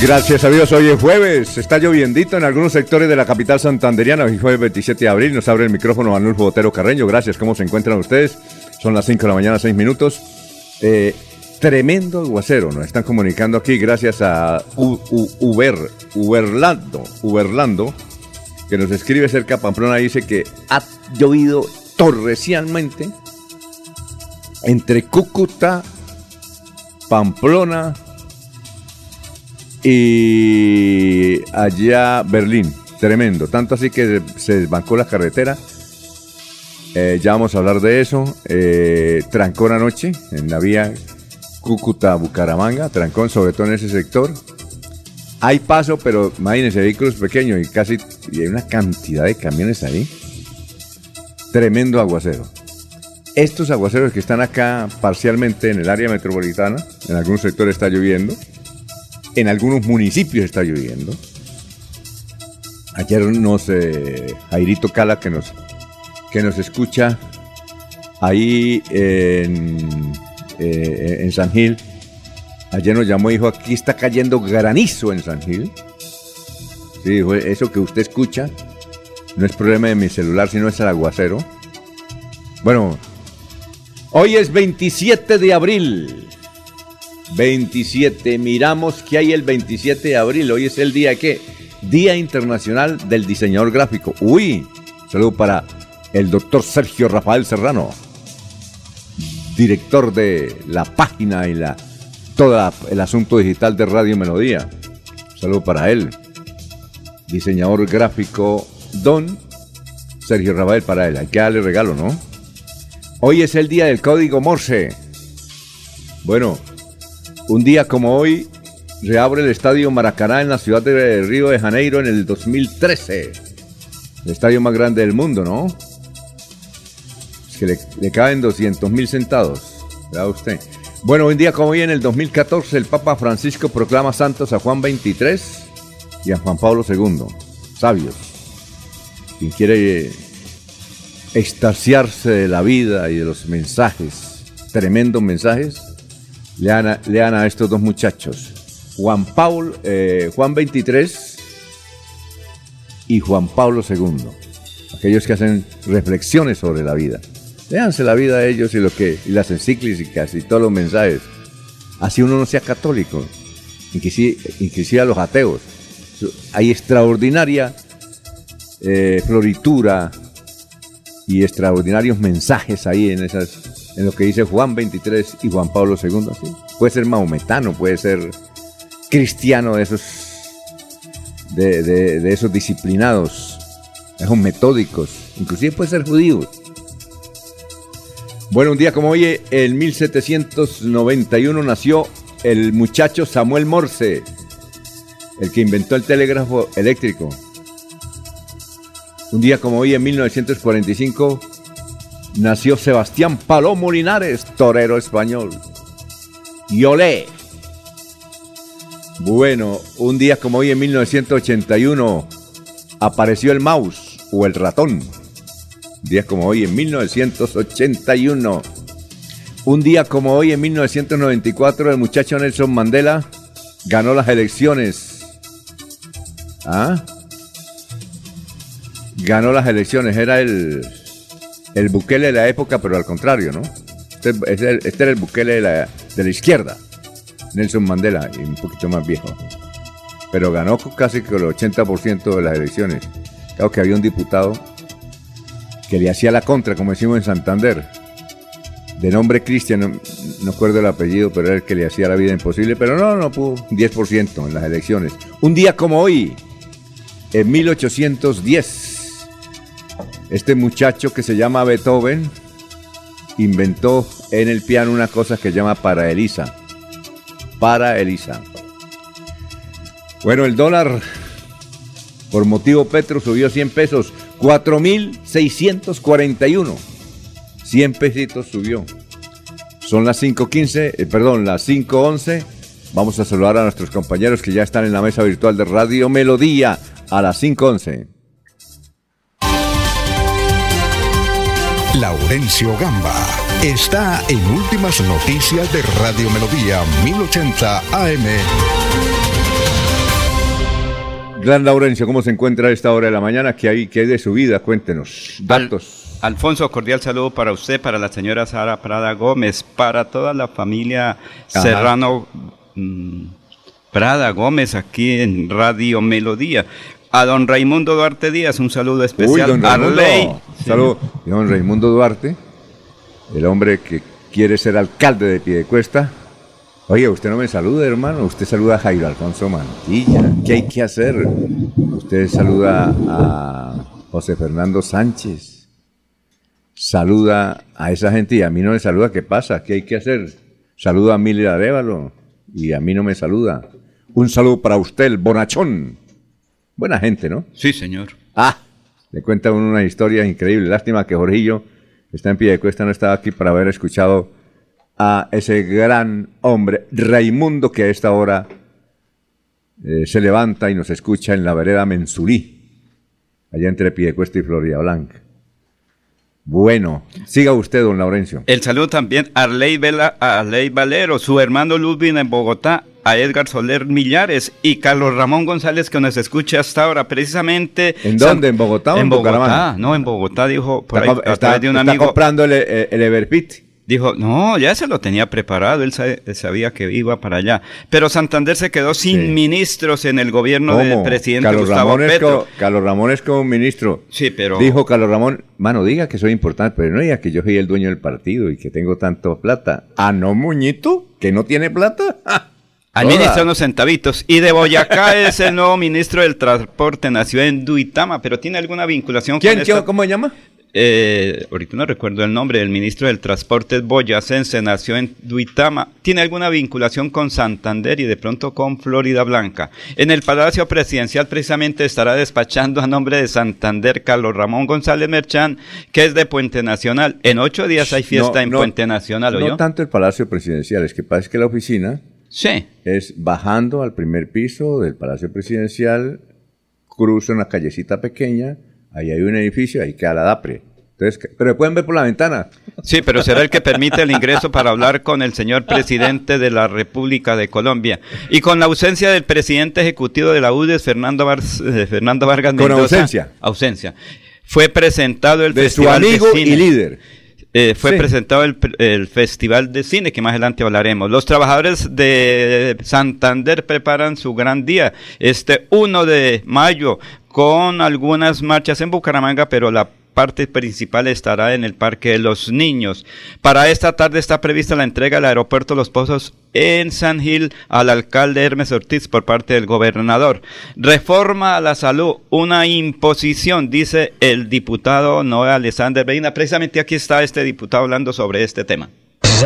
Gracias a Dios, hoy es jueves, está lloviendito en algunos sectores de la capital santanderiana, hoy jueves 27 de abril, nos abre el micrófono Manuel Botero Carreño, gracias, ¿cómo se encuentran ustedes? Son las 5 de la mañana, 6 minutos. Eh, tremendo aguacero, nos están comunicando aquí gracias a Uber, Uberlando, Uberlando, que nos escribe cerca Pamplona, dice que ha llovido torrencialmente entre Cúcuta, Pamplona, y allá Berlín, tremendo. Tanto así que se desbancó la carretera. Eh, ya vamos a hablar de eso. Eh, trancó la noche en la vía Cúcuta-Bucaramanga, trancón sobre todo en ese sector. Hay paso, pero imagínense, vehículos pequeños y casi y hay una cantidad de camiones ahí. Tremendo aguacero. Estos aguaceros que están acá parcialmente en el área metropolitana, en algún sector está lloviendo, en algunos municipios está lloviendo. Ayer nos, eh, Jairito Cala, que nos, que nos escucha ahí en, eh, en San Gil, ayer nos llamó y dijo, aquí está cayendo granizo en San Gil. Sí, dijo, eso que usted escucha no es problema de mi celular, sino es el aguacero. Bueno, hoy es 27 de abril 27. Miramos que hay el 27 de abril. Hoy es el día que Día Internacional del Diseñador Gráfico. Uy, saludo para el doctor Sergio Rafael Serrano, director de la página y la todo el asunto digital de Radio Melodía. Saludo para él. Diseñador gráfico Don Sergio Rafael para él. Hay que darle regalo, ¿no? Hoy es el día del código Morse. Bueno, un día como hoy, reabre el Estadio Maracaná en la ciudad de Río de Janeiro en el 2013. El estadio más grande del mundo, ¿no? Es que le, caben 200 mil sentados. Vea usted. Bueno, un día como hoy, en el 2014, el Papa Francisco proclama santos a Juan XXIII y a Juan Pablo II. Sabios. Quien quiere extasiarse de la vida y de los mensajes, tremendos mensajes, lean a, a estos dos muchachos, Juan Paul, eh, Juan 23 y Juan Pablo II, aquellos que hacen reflexiones sobre la vida. Léanse la vida de ellos y, lo que, y las encíclicas y todos los mensajes. Así uno no sea católico, inclusive, inclusive a los ateos. Hay extraordinaria eh, floritura y extraordinarios mensajes ahí en esas en lo que dice Juan 23 y Juan Pablo II. Puede ser maometano, puede ser cristiano de esos, de, esos disciplinados, esos metódicos, inclusive puede ser judío. Bueno, un día como hoy, en 1791 nació el muchacho Samuel Morse, el que inventó el telégrafo eléctrico. Un día como hoy, en 1945, nació Sebastián Palomo Linares, torero español. Y olé. Bueno, un día como hoy en 1981 apareció el mouse o el ratón. Un día como hoy en 1981. Un día como hoy en 1994 el muchacho Nelson Mandela ganó las elecciones. ¿Ah? Ganó las elecciones, era el el Bukele de la época, pero al contrario, ¿no? Este, este, este era el Bukele de la, izquierda, Nelson Mandela, y un poquito más viejo. Pero ganó casi con el 80% de las elecciones. Claro que había un diputado que le hacía la contra, como decimos en Santander. De nombre Cristian, no, no acuerdo el apellido, pero era el que le hacía la vida imposible. Pero no, no pudo, 10% en las elecciones. Un día como hoy, en 1810, este muchacho que se llama Beethoven inventó en el piano una cosa que se llama para Elisa. Para Elisa. Bueno, el dólar por motivo Petro subió 100 pesos, 4.641. 100 pesitos subió. Son las 5.15, eh, perdón, las 5.11. Vamos a saludar a nuestros compañeros que ya están en la mesa virtual de Radio Melodía a las 5.11. Laurencio Gamba está en Últimas Noticias de Radio Melodía 1080 AM. Gran Laurencio, ¿cómo se encuentra a esta hora de la mañana? ¿Qué hay, qué hay de su vida? Cuéntenos. Datos. Al, Alfonso, cordial saludo para usted, para la señora Sara Prada Gómez, para toda la familia Ajá. Serrano mmm, Prada Gómez aquí en Radio Melodía. A don Raimundo Duarte Díaz, un saludo especial. Uy, don. Saludo. Sí. Don Raimundo Duarte, el hombre que quiere ser alcalde de Piedecuesta. Oye, usted no me saluda, hermano. Usted saluda a Jairo Alfonso Mantilla. ¿Qué hay que hacer? Usted saluda a José Fernando Sánchez. Saluda a esa gente y a mí no me saluda. ¿Qué pasa? ¿Qué hay que hacer? Saluda a Mili Arevalo y a mí no me saluda. Un saludo para usted, el bonachón. Buena gente, ¿no? Sí, señor. Ah, le cuenta uno una historia increíble. Lástima que Jorgillo está en pie de cuesta, no estaba aquí para haber escuchado a ese gran hombre, Raimundo, que a esta hora eh, se levanta y nos escucha en la vereda Mensulí, allá entre Piedecuesta y Florida Blanca. Bueno, siga usted, don Laurencio. El saludo también a Arley, Vela, a Arley Valero, su hermano Ludwig en Bogotá, a Edgar Soler Millares y Carlos Ramón González que nos escucha hasta ahora, precisamente. ¿En dónde? ¿En Bogotá o en, en Bogotá? No, en Bogotá dijo por está, ahí, a está, través de un está amigo. comprando el, el Everpit. Dijo, no, ya se lo tenía preparado, él sabía que iba para allá. Pero Santander se quedó sin sí. ministros en el gobierno ¿Cómo? del presidente Carlos Gustavo Ramón Petro. Carlos Ramón es como un ministro. Sí, pero... Dijo Carlos Ramón, mano, diga que soy importante, pero no diga que yo soy el dueño del partido y que tengo tanto plata. Ah, no, muñito, que no tiene plata. Administra unos centavitos. Y de Boyacá es el nuevo ministro del Transporte. Nació en Duitama, pero tiene alguna vinculación ¿Quién, con esta... ¿Cómo se llama? Eh, ahorita no recuerdo el nombre del ministro del Transporte boyacense, nació en Duitama, tiene alguna vinculación con Santander y de pronto con Florida Blanca. En el Palacio Presidencial precisamente estará despachando a nombre de Santander Carlos Ramón González Merchán, que es de Puente Nacional. En ocho días hay fiesta no, en no, Puente Nacional, ¿o No tanto el Palacio Presidencial, es que pasa que la oficina sí. es bajando al primer piso del Palacio Presidencial, cruza una callecita pequeña, ahí hay un edificio, ahí queda la DAPRE. Entonces, pero pueden ver por la ventana. Sí, pero será el que permite el ingreso para hablar con el señor presidente de la República de Colombia. Y con la ausencia del presidente ejecutivo de la UDES, Fernando, Bar eh, Fernando Vargas Mendoza. Con ausencia. Ausencia. Fue presentado el de Festival su amigo de Cine. y líder. Eh, fue sí. presentado el, el, Festival de Cine, que más adelante hablaremos. Los trabajadores de Santander preparan su gran día, este 1 de mayo, con algunas marchas en Bucaramanga, pero la parte principal estará en el Parque de los Niños. Para esta tarde está prevista la entrega del aeropuerto Los Pozos en San Gil al alcalde Hermes Ortiz por parte del gobernador. Reforma a la salud, una imposición, dice el diputado Noé Alexander Medina. Precisamente aquí está este diputado hablando sobre este tema.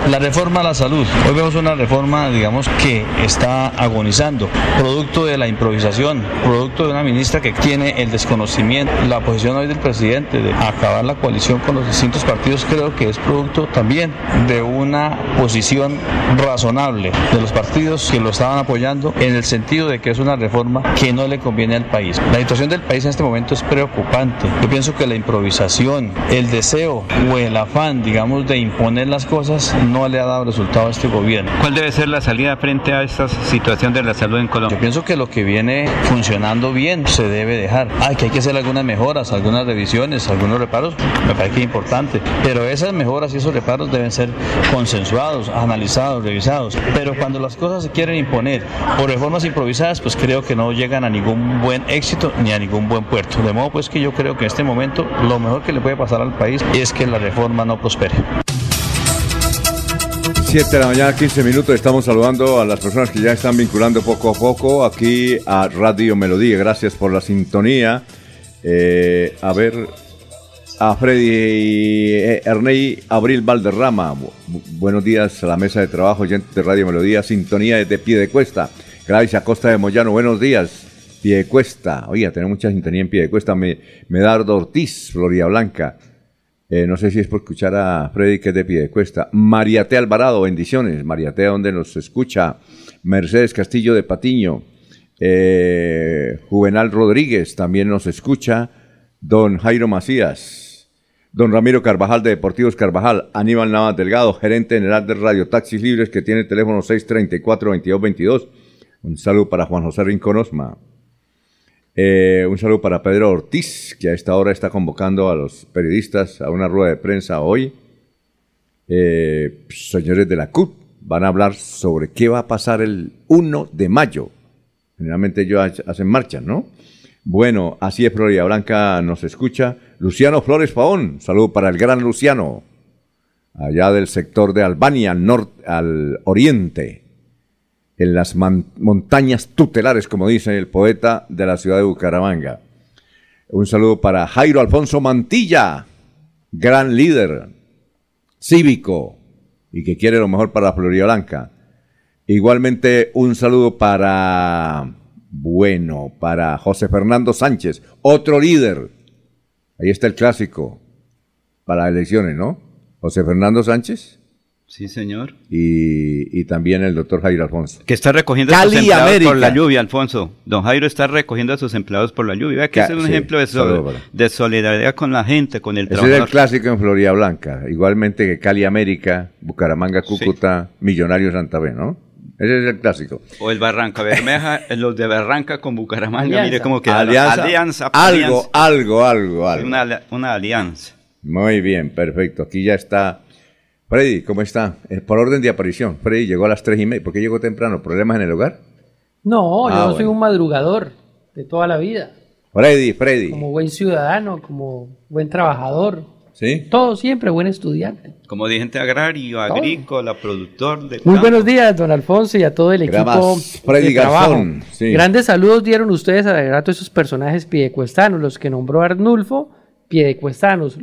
La reforma a la salud. Hoy vemos una reforma, digamos, que está agonizando, producto de la improvisación, producto de una ministra que tiene el desconocimiento. La posición hoy del presidente de acabar la coalición con los distintos partidos creo que es producto también de una posición razonable de los partidos que lo estaban apoyando en el sentido de que es una reforma que no le conviene al país. La situación del país en este momento es preocupante. Yo pienso que la improvisación, el deseo o el afán, digamos, de imponer las cosas no le ha dado resultado a este gobierno. ¿Cuál debe ser la salida frente a esta situación de la salud en Colombia? Yo pienso que lo que viene funcionando bien se debe dejar. Ay, que hay que hacer algunas mejoras, algunas revisiones, algunos reparos, me parece que es importante. Pero esas mejoras y esos reparos deben ser consensuados, analizados, revisados. Pero cuando las cosas se quieren imponer por reformas improvisadas, pues creo que no llegan a ningún buen éxito ni a ningún buen puerto. De modo pues que yo creo que en este momento lo mejor que le puede pasar al país es que la reforma no prospere. 7 de la mañana, 15 minutos. Estamos saludando a las personas que ya están vinculando poco a poco aquí a Radio Melodía. Gracias por la sintonía. Eh, a ver, a Freddy eh, Ernei Abril Valderrama. buenos días a la mesa de trabajo, gente de Radio Melodía. Sintonía desde Pie de Cuesta. Gracias a Costa de Moyano. Buenos días. Pie de Cuesta. Oiga, tenemos mucha sintonía en Pie de Cuesta. Medardo Ortiz, Floria Blanca. Eh, no sé si es por escuchar a Freddy que es de pie de cuesta. Mariate Alvarado, bendiciones. Mariate, donde nos escucha. Mercedes Castillo de Patiño. Eh, Juvenal Rodríguez también nos escucha. Don Jairo Macías. Don Ramiro Carvajal de Deportivos Carvajal. Aníbal Navas Delgado, gerente general de Radio Taxis Libres, que tiene el teléfono 634-2222. Un saludo para Juan José Rincón Osma. Eh, un saludo para Pedro Ortiz, que a esta hora está convocando a los periodistas a una rueda de prensa hoy. Eh, señores de la CUT van a hablar sobre qué va a pasar el 1 de mayo. Generalmente ellos hacen marcha, ¿no? Bueno, así es, Florida Blanca nos escucha. Luciano Flores Paón, saludo para el gran Luciano, allá del sector de Albania, al, norte, al oriente en las montañas tutelares, como dice el poeta de la ciudad de Bucaramanga. Un saludo para Jairo Alfonso Mantilla, gran líder cívico y que quiere lo mejor para Florida. Igualmente un saludo para, bueno, para José Fernando Sánchez, otro líder. Ahí está el clásico para elecciones, ¿no? José Fernando Sánchez. Sí, señor. Y, también el doctor Jairo Alfonso. Que está recogiendo a sus empleados por la lluvia, Alfonso. Don Jairo está recogiendo a sus empleados por la lluvia. Vea que es un ejemplo de, solidaridad con la gente, con el Ese es el clásico en Florida Blanca. Igualmente que Cali América, Bucaramanga, Cúcuta, Millonario Santa Fe, ¿no? Ese es el clásico. O el Barranca Bermeja, los de Barranca con Bucaramanga, mire cómo queda. Alianza, algo, algo, algo, algo. Una, una alianza. Muy bien, perfecto. Aquí ya está Freddy, ¿cómo está? Eh, por orden de aparición. Freddy llegó a las tres y media. ¿Por qué llegó temprano? ¿Problemas en el hogar? No, yo ah, soy un madrugador de toda la vida. Freddy, Freddy. Como buen ciudadano, como buen trabajador. ¿Sí? Todo siempre, buen estudiante. Como dirigente agrario, agrícola, productor de. Muy buenos días, don Alfonso, y a todo el equipo Freddy de trabajo. Grandes saludos dieron ustedes a todos esos personajes piedecuestanos, los que nombró Arnulfo, piedecuestanos.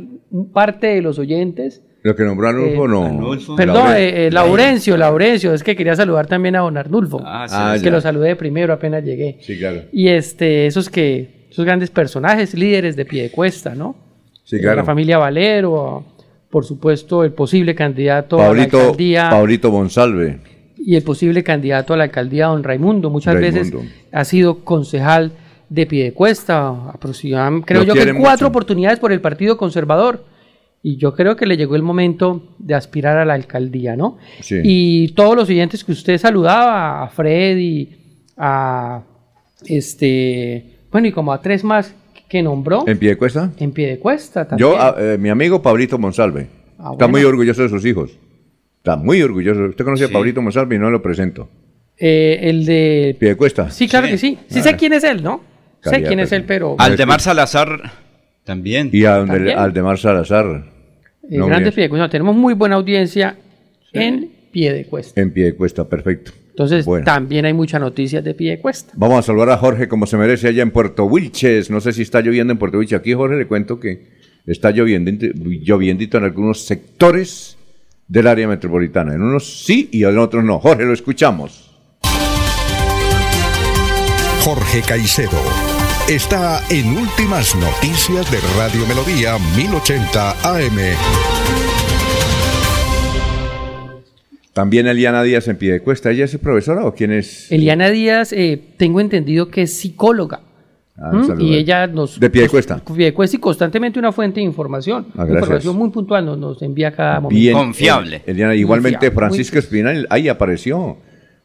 Parte de los oyentes lo que nombró Arnulfo, eh, no. Perdón, eh, eh, Laurencio, Laurencio. Es que quería saludar también a don Arnulfo. Ah, sí. Ah, que lo saludé primero apenas llegué. Sí, claro. Y este, esos que, esos grandes personajes, líderes de pie de cuesta, ¿no? Sí, claro. La familia Valero, por supuesto, el posible candidato a la alcaldía. Paulito Monsalve. Y el posible candidato a la alcaldía, don Raimundo. Muchas veces ha sido concejal de Piedecuesta, aproximadamente, creo yo que cuatro oportunidades por el Partido Conservador y yo creo que le llegó el momento de aspirar a la alcaldía, ¿no? Sí. Y todos los siguientes que usted saludaba, a Freddy, a este, bueno, y como a tres más que nombró. ¿En pie de cuesta? En pie de cuesta también. Yo, eh, mi amigo Pablito Monsalve, ah, está muy orgulloso de sus hijos. Está muy orgulloso. Usted conoce a Pablito Monsalve y no lo presento. Eh, el de... Pie de cuesta. Sí, claro que sí. Sí sé ah. quién es él, ¿no? sé quién es él, pero... Aldemar Salazar también. Y a donde, Aldemar Salazar. En grandes pie de cuesta. Tenemos muy buena audiencia en pie de cuesta. En pie de cuesta, perfecto. Entonces, también hay muchas noticias de pie de cuesta. Vamos a saludar a Jorge como se merece allá en Puerto Wilches. No sé si está lloviendo en Puerto Wilches. Aquí, Jorge, le cuento que está lloviendo, lloviendito en algunos sectores del área metropolitana. En unos sí y en otros no. Jorge, lo escuchamos. Jorge Caicedo está en Últimas Noticias de Radio Melodía 1080 AM. También Eliana Díaz en Piedecuesta. ¿Ella es profesora o quién es? Eliana Díaz, eh, tengo entendido que es psicóloga. Ah, ¿Mm? y ella nos... De pie de cuesta. Pie de cuesta y constantemente una fuente de información. Ah, información muy puntual nos, nos envía cada momento. Bien, Confiable. igualmente Francisco Espinal, ahí apareció.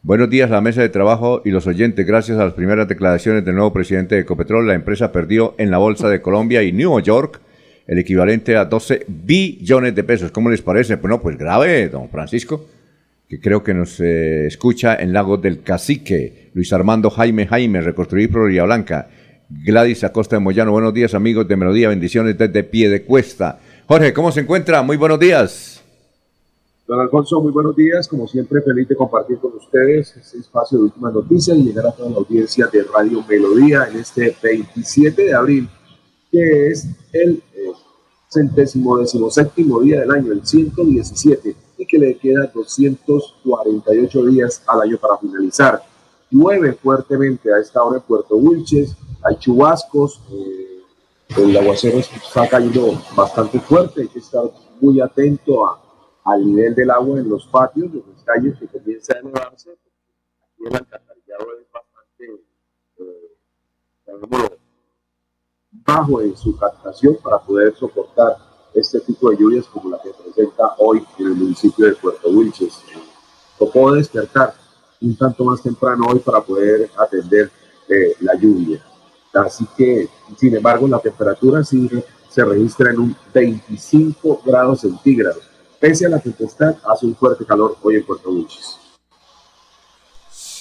Buenos días la mesa de trabajo y los oyentes. Gracias a las primeras declaraciones del nuevo presidente de Ecopetrol, la empresa perdió en la bolsa de Colombia y New York el equivalente a 12 billones de pesos. ¿Cómo les parece? Pues no, pues grave, don Francisco, que creo que nos eh, escucha en Lagos del Cacique. Luis Armando Jaime Jaime, Reconstruir Florida Blanca. Gladys Acosta de Moyano. Buenos días, amigos de Melodía. Bendiciones desde pie de cuesta. Jorge, ¿cómo se encuentra? Muy buenos días. Don Alfonso, muy buenos días. Como siempre, feliz de compartir con ustedes este espacio de últimas noticias y llegar a toda la audiencia de Radio Melodía en este 27 de abril, que es el eh, centésimo decimoséptimo día del año, el 117, y que le queda 248 días al año para finalizar. Llueve fuertemente a esta hora en Puerto Wilches, hay chubascos, eh, el aguacero está cayendo bastante fuerte, hay que estar muy atento al nivel del agua en los patios, en las calles que comienza a elevarse. Aquí el alcantarillado es bastante, eh, bajo en su captación para poder soportar este tipo de lluvias como la que presenta hoy en el municipio de Puerto Wilches. puedo despertar un tanto más temprano hoy para poder atender eh, la lluvia. Así que, sin embargo, la temperatura sí se registra en un 25 grados centígrados. Pese a la tempestad, hace un fuerte calor hoy en Puerto Luches.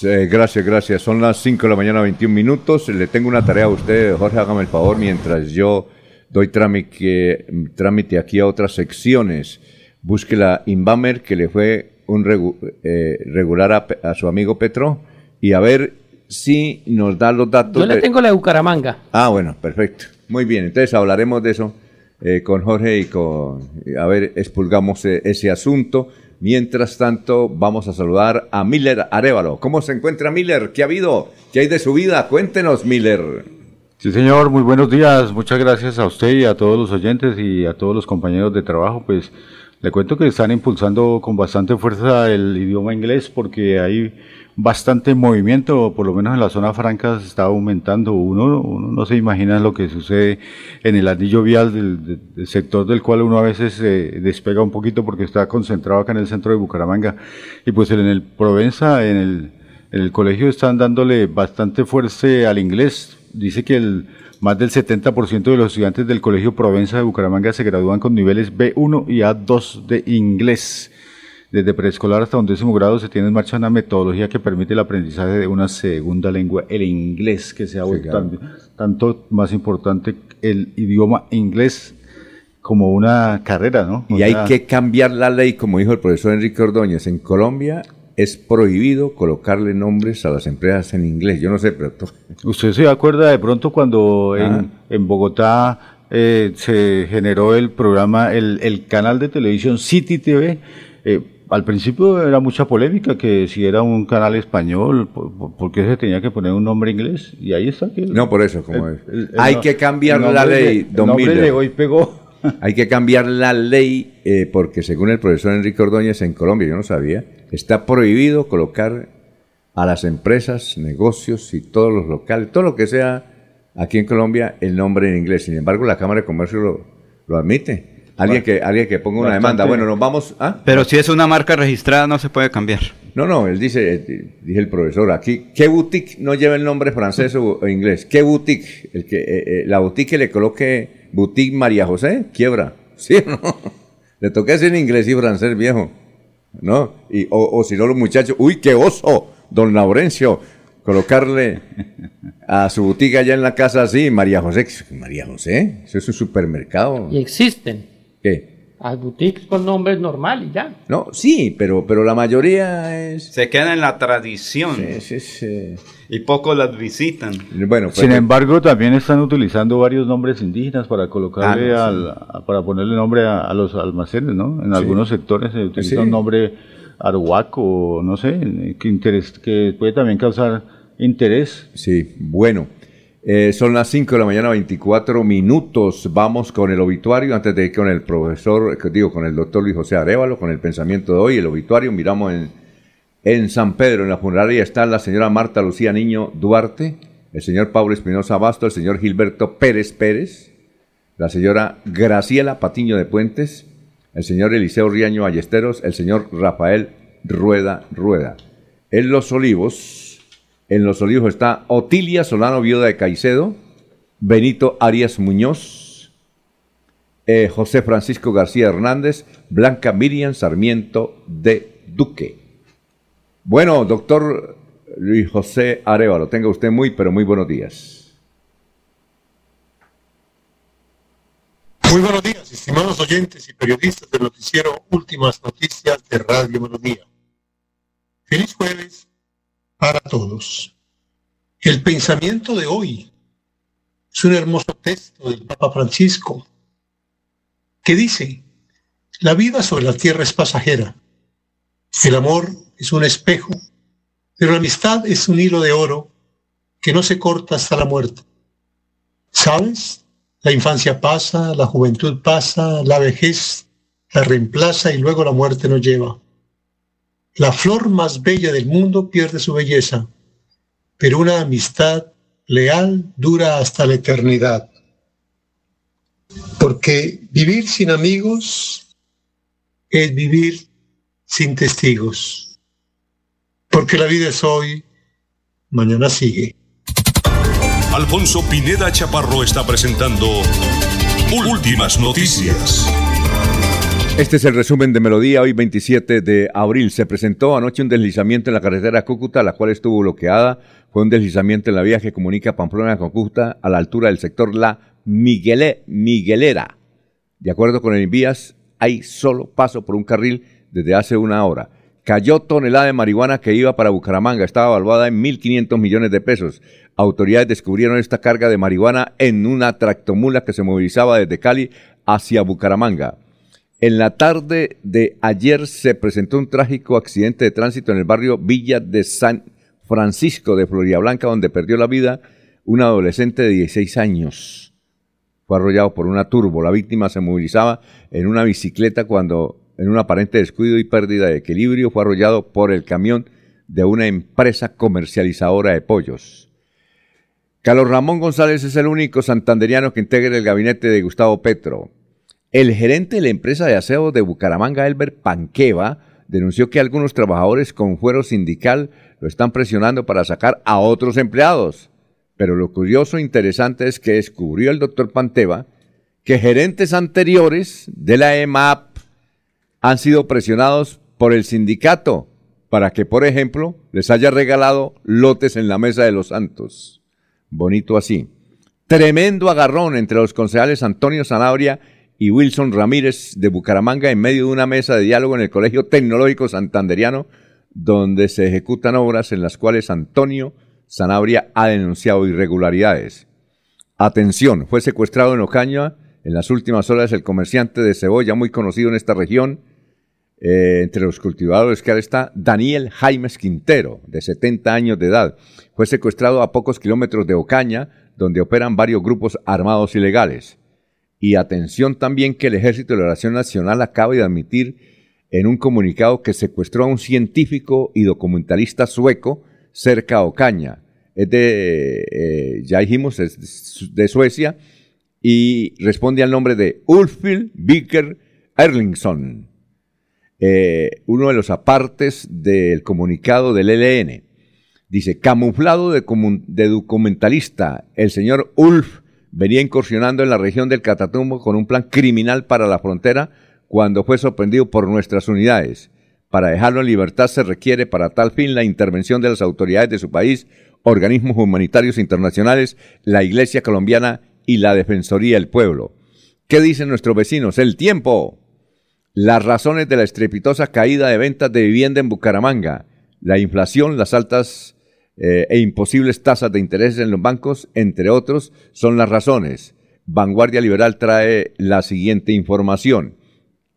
gracias, gracias. Son las 5 de la mañana, 21 minutos. Le tengo una tarea a usted, Jorge, hágame el favor, mientras yo doy trámite, trámite aquí a otras secciones. Busque la Inbamer, que le fue un eh, regular a, a su amigo Petro, y a ver si nos da los datos. Yo le tengo la de Bucaramanga. Ah, bueno, perfecto. Muy bien, entonces hablaremos de eso eh, con Jorge y con... A ver, expulgamos eh, ese asunto. Mientras tanto, vamos a saludar a Miller Arevalo. ¿Cómo se encuentra Miller? ¿Qué ha habido? ¿Qué hay de su vida? Cuéntenos, Miller. Sí, señor, muy buenos días. Muchas gracias a usted y a todos los oyentes y a todos los compañeros de trabajo. Pues le cuento que están impulsando con bastante fuerza el idioma inglés porque hay bastante movimiento, por lo menos en la zona franca se está aumentando. Uno, uno no se imagina lo que sucede en el anillo vial del, sector del cual uno a veces se despega un poquito porque está concentrado acá en el centro de Bucaramanga. Y pues en el Provenza, en el, en el colegio están dándole bastante fuerza al inglés. Dice que el, más del 70% de los estudiantes del Colegio Provenza de Bucaramanga se gradúan con niveles B1 y A2 de inglés. Desde preescolar hasta un décimo grado se tiene en marcha una metodología que permite el aprendizaje de una segunda lengua, el inglés, que se ha vuelto tanto más importante el idioma inglés como una carrera, ¿no? y hay que cambiar la ley, como dijo el profesor Enrique Ordóñez. En Colombia es prohibido colocarle nombres a las empresas en inglés. Yo no sé, pero... ¿Usted se acuerda de pronto cuando en. Bogotá eh, se generó el programa, el, el, canal de televisión City TV? Eh, al principio era mucha polémica que si era un canal español, ¿por, qué se tenía que poner un nombre inglés? Y ahí está. Que no, por eso, como es. Hay que cambiar la ley, don nombre de hoy pegó. Hay que cambiar la ley eh, porque según el profesor Enrique Ordóñez en Colombia, yo no sabía, está prohibido colocar a las empresas, negocios y todos los locales, todo lo que sea aquí en Colombia, el nombre en inglés. Sin embargo, la Cámara de Comercio lo, lo admite. Alguien, que, alguien que ponga una demanda. Bueno, nos vamos. ¿ah? Pero si es una marca registrada, no se puede cambiar. No, no, él dice, eh, dice el profesor aquí, ¿qué boutique no lleva el nombre francés o, inglés? ¿Qué boutique? El que, eh, eh, la boutique que le coloque boutique María José, quiebra. ¿Sí o no? Le toca en inglés y francés, viejo. ¿No? Y, o, o si no, los muchachos, uy, qué oso, don Laurencio, colocarle a su boutique allá en la casa así, María José. María José, eso es un supermercado. Y existen. ¿Qué? Hay boutiques con nombres normales y ya. No, sí, pero, pero la mayoría es... Se queda en la tradición. Sí, sí, sí. Y pocos las visitan. Bueno, pues, Sin pues- embargo, también están utilizando varios nombres indígeines para colocarle ah, al, para ponerle nombre a, los almacenes, ¿no? En algunos sectores se utiliza un nombre arhuaco, no sé, que, interés, que puede también causar interés. Sí, bueno. Eh, son las 5 de la mañana, 24 minutos. Vamos con el obituario antes de ir con el profesor, digo, con el doctor Luis José Arevalo, con el pensamiento de hoy. El obituario, miramos en, en San Pedro, en la funeraria, está la señora Marta Lucía Niño Duarte, el señor Pablo Espinosa Basto, el señor Gilberto Pérez Pérez, la señora Graciela Patiño de Puentes, el señor Eliseo Riaño Ballesteros, el señor Rafael Rueda Rueda. En Los Olivos, en Los Olivos está Otilia Solano, viuda de Caicedo, Benito Arias Muñoz, eh, José Francisco García Hernández, Blanca Miriam Sarmiento de Duque. Bueno, doctor Luis José Arevalo, tenga usted muy, pero muy buenos días. Muy buenos días, estimados oyentes y periodistas del noticiero Últimas Noticias de Radio Melodía. Feliz jueves para todos. El pensamiento de hoy es un hermoso texto del Papa Francisco que dice, la vida sobre la tierra es pasajera, el amor es un espejo, pero la amistad es un hilo de oro que no se corta hasta la muerte. ¿Sabes? La infancia pasa, la juventud pasa, la vejez la reemplaza y luego la muerte nos lleva. La flor más bella del mundo pierde su belleza, pero una amistad leal dura hasta la eternidad. Porque vivir sin amigos es vivir sin testigos. Porque la vida es hoy, mañana sigue. Alfonso Pineda Chaparro está presentando Últimas Noticias. Este es el resumen de Melodía. Hoy 27 de abril se presentó anoche un deslizamiento en la carretera Cúcuta, la cual estuvo bloqueada. Fue un deslizamiento en la vía que comunica Pamplona con Cúcuta a la altura del sector La Miguelera. De acuerdo con el Envías, hay solo paso por un carril desde hace una hora. Cayó tonelada de marihuana que iba para Bucaramanga, estaba evaluada en 1.500 millones de pesos. Autoridades descubrieron esta carga de marihuana en una tractomula que se movilizaba desde Cali hacia Bucaramanga. En la tarde de ayer se presentó un trágico accidente de tránsito en el barrio Villa de San Francisco de Florida Blanca, donde perdió la vida un adolescente de 16 años. Fue arrollado por una turbo. La víctima se movilizaba en una bicicleta cuando, en un aparente descuido y pérdida de equilibrio, fue arrollado por el camión de una empresa comercializadora de pollos. Carlos Ramón González es el único santanderiano que integra el gabinete de Gustavo Petro. El gerente de la empresa de aseo de Bucaramanga, Elber Panqueva, denunció que algunos trabajadores con fuero sindical lo están presionando para sacar a otros empleados. Pero lo curioso e interesante es que descubrió el doctor Panteva que gerentes anteriores de la EMAP han sido presionados por el sindicato para que, por ejemplo, les haya regalado lotes en la mesa de los santos. Bonito así. Tremendo agarrón entre los concejales Antonio Zanabria y Wilson Ramírez de Bucaramanga en medio de una mesa de diálogo en el Colegio Tecnológico Santanderiano, donde se ejecutan obras en las cuales Antonio Sanabria ha denunciado irregularidades. Atención, fue secuestrado en Ocaña en las últimas horas el comerciante de cebolla muy conocido en esta región. Eh, entre los cultivadores que ahora está Daniel Jaimes Quintero, de 70 años de edad. Fue secuestrado a pocos kilómetros de Ocaña, donde operan varios grupos armados ilegales. Y atención también que el Ejército de la Oración Nacional acaba de admitir en un comunicado que secuestró a un científico y documentalista sueco cerca a Ocaña. Es de, eh, ya dijimos, es de Suecia y responde al nombre de Ulfil Vicker Erlingsson, eh, uno de los apartes del comunicado del ELN. Dice, camuflado de, de documentalista, el señor Ulf venía incursionando en la región del Catatumbo con un plan criminal para la frontera cuando fue sorprendido por nuestras unidades. Para dejarlo en libertad se requiere para tal fin la intervención de las autoridades de su país, organismos humanitarios internacionales, la Iglesia colombiana y la Defensoría del Pueblo. ¿Qué dicen nuestros vecinos? El tiempo. Las razones de la estrepitosa caída de ventas de vivienda en Bucaramanga, la inflación, las altas eh, e imposibles tasas de interés en los bancos, entre otros, son las razones. Vanguardia Liberal trae la siguiente información.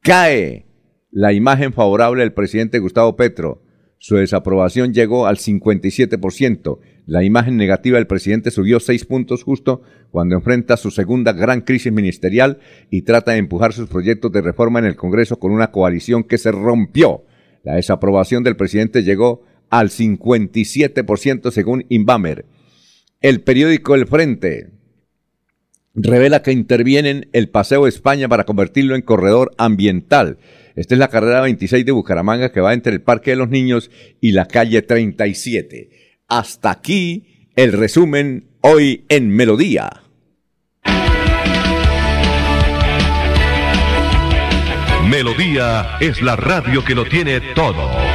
Cae la imagen favorable del presidente Gustavo Petro. Su desaprobación llegó al 57%. La imagen negativa del presidente subió seis puntos justo cuando enfrenta su segunda gran crisis ministerial y trata de empujar sus proyectos de reforma en el Congreso con una coalición que se rompió. La desaprobación del presidente llegó al 57% según Inbamer. El periódico El Frente revela que intervienen el Paseo de España para convertirlo en corredor ambiental. Esta es la carrera 26 de Bucaramanga que va entre el Parque de los Niños y la calle 37. Hasta aquí el resumen hoy en Melodía. Melodía es la radio que lo tiene todo.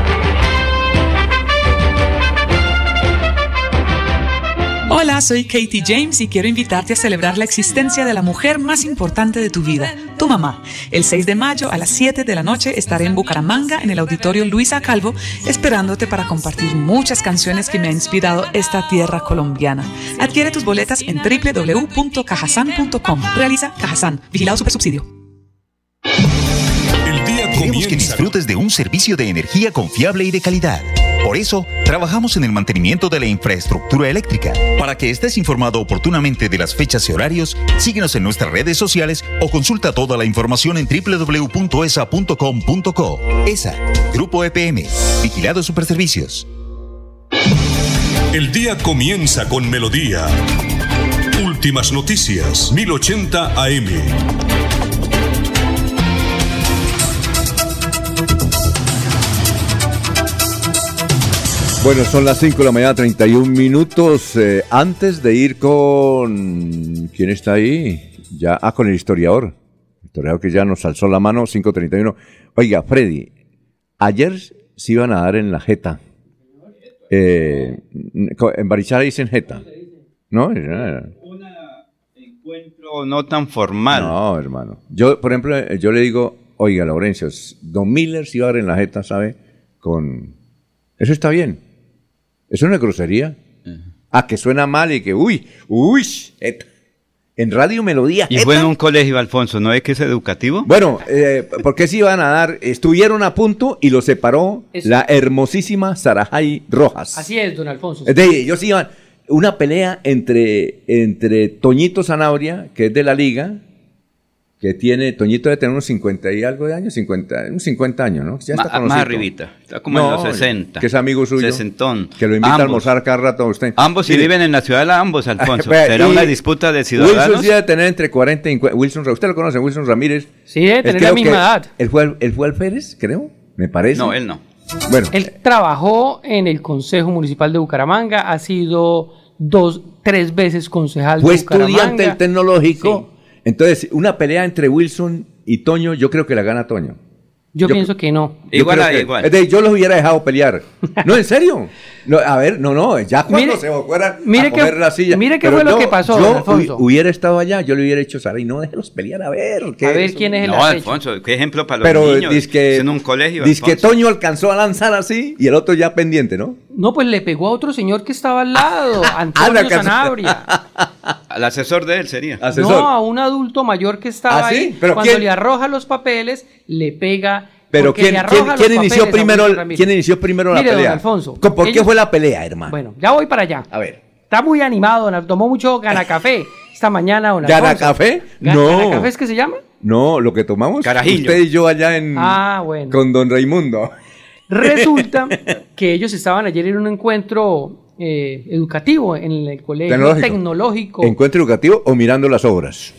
Hola, soy Katie James y quiero invitarte a celebrar la existencia de la mujer más importante de tu vida, tu mamá. El 6 de mayo a las 7 de la noche estaré en Bucaramanga, en el auditorio Luisa Calvo, esperándote para compartir muchas canciones que me han inspirado esta tierra colombiana. Adquiere tus boletas en www.cajasan.com. Realiza Cajasan, vigilado super subsidio. Queremos que disfrutes de un servicio de energía confiable y de calidad. Por eso, trabajamos en el mantenimiento de la infraestructura eléctrica. Para que estés informado oportunamente de las fechas y horarios, síguenos en nuestras redes sociales o consulta toda la información en www.esa.com.co. ESA, Grupo EPM, Vigilado Superservicios. El día comienza con melodía. Últimas noticias, 1080 AM. Bueno, son las 5 de la mañana, 31 minutos. Eh, antes de ir con... ¿Quién está ahí? Ya, ah, con el historiador. El historiador que ya nos alzó la mano, 5.31. Oiga, Freddy, ayer se iban a dar en la jeta. Eh, en Barichara dicen jeta. ¿No? Un encuentro no tan formal. No, hermano. Yo, por ejemplo, yo le digo, oiga, Laurencio, Don Miller se iba a dar en la jeta, ¿sabe? Con... Eso está bien. ¿Es una grosería? Ah, que suena mal y que, uy, uy, en Radio Melodía. Y fue en un colegio, Alfonso, ¿no es que es educativo? Bueno, eh, ¿por qué se iban a dar? Estuvieron a punto y lo separó la hermosísima Sarajay Rojas. Así es, don Alfonso. De ellos iban, una pelea entre, entre Toñito Zanabria, que es de la liga, que tiene, Toñito de tener unos 50 y algo de años, 50, unos 50 años, ¿no? Ya está más arribita, está como en los 60. Que es amigo suyo. Sesentón. Que lo invita a almorzar cada rato a usted. Ambos y viven en la ciudad ambos, Alfonso. Será una disputa de ciudadanos. Wilson sí debe tener entre 40 y 50. Wilson, ¿usted lo conoce? Wilson Ramírez. Sí, debe tener la misma edad. Él fue, él fue alférez, creo, me parece. No, él no. Bueno. Él trabajó en el Consejo Municipal de Bucaramanga, ha sido dos, tres veces concejal de Bucaramanga. Fue estudiante del tecnológico. Entonces, una pelea entre Wilson y Toño, yo creo que la gana Toño. Yo, pienso que no. Igual a igual. yo los hubiera dejado pelear. No, en serio. a ver, no, no, ya cuando se fuera mire a coger la silla. Mire qué fue lo que pasó, yo Alfonso. hubiera estado allá, yo le hubiera hecho Sara y no déjelos pelear a ver. ¿qué a ver quién es el No, Alfonso, qué ejemplo para los Pero niños. que, en un colegio. Dice que Toño alcanzó a lanzar así y el otro ya pendiente, ¿no? No, pues le pegó a otro señor que estaba al lado, Antonio Sanabria. Al asesor de él sería. No, a un adulto mayor que estaba ¿Ah, ahí. ¿Pero cuando le arroja los papeles, le pega pero ¿quién, inició primero, ¿quién inició primero la pelea? Alfonso. ¿Por qué fue la pelea, hermano? Bueno, ya voy para allá. A ver. Está muy animado, tomó mucho ganacafé esta mañana. Don ¿Ganacafé? No. ¿Ganacafé es que se llama? No, lo que tomamos. Carajillo. Usted y yo allá en. Ah, bueno. Con don Raimundo. Resulta que ellos estaban ayer en un encuentro eh, educativo en el colegio tecnológico. ¿Encuentro educativo o mirando las obras?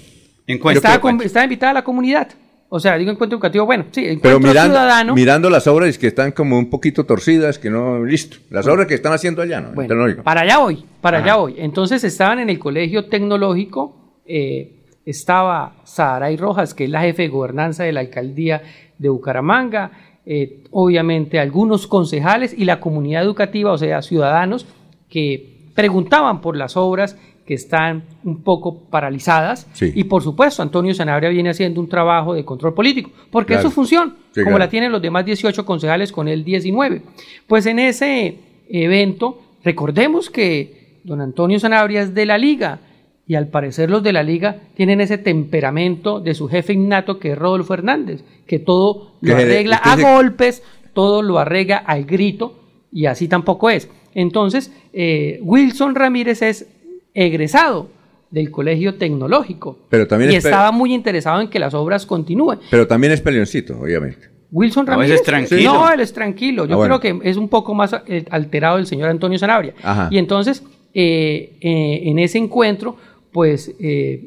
Estaba, estaba invitada la comunidad. O sea, digo encuentro educativo, bueno, sí, encuentro Pero mirando, ciudadano. Mirando las obras que están como un poquito torcidas, que no, listo. Las obras que están haciendo allá, ¿no? Bueno, para allá voy, para allá voy. Entonces estaban en el colegio tecnológico, eh, estaba Saray Rojas, que es la jefe de gobernanza de la alcaldía de Bucaramanga, eh, obviamente algunos concejales y la comunidad educativa, o sea, ciudadanos que preguntaban por las obras que están un poco paralizadas. Y por supuesto, Antonio Sanabria viene haciendo un trabajo de control político, porque es su función, como la tienen los demás 18 concejales con el 19. Pues en ese evento, recordemos que don Antonio Sanabria es de la liga y al parecer los de la liga tienen ese temperamento de su jefe innato que es Rodolfo Hernández, que todo lo arregla a golpes, todo lo arregla al grito y así tampoco es. Entonces, eh, Wilson Ramírez es egresado del Colegio Tecnológico pero también y estaba muy interesado en que las obras continúen. Pero también es peleoncito, obviamente. Wilson Ramírez. es tranquilo. No, él es tranquilo. Yo ah, creo que es un poco más eh, alterado el señor Antonio Sanabria. Y entonces, eh, en ese encuentro, pues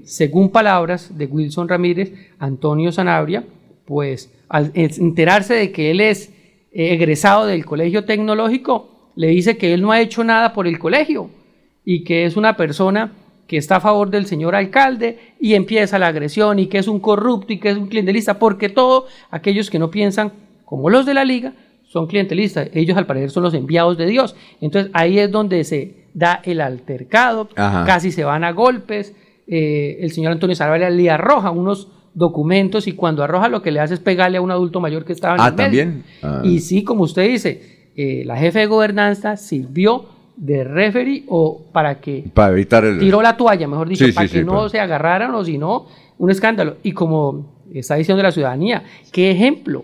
según palabras de Wilson Ramírez, Antonio Sanabria, pues al enterarse de que él es egresado del Colegio Tecnológico, le dice que él no ha hecho nada por el colegio y que es una persona que está a favor del señor alcalde y empieza la agresión y que es un corrupto y que es un clientelista, porque todos aquellos que no piensan como los de la liga son clientelistas, ellos al parecer son los enviados de Dios. Entonces ahí es donde se da el altercado, casi se van a golpes, eh, el señor Antonio Sarabia le arroja unos documentos y cuando arroja lo que le hace es pegarle a un adulto mayor que estaba en ah, el medio. ¿también? Ah. Y sí, como usted dice, eh, la jefe de gobernanza sirvió de referee o para que para evitar el... tiró la toalla, mejor dicho, para que no se agarraran o si no, un escándalo. Y como está diciendo la ciudadanía, qué ejemplo,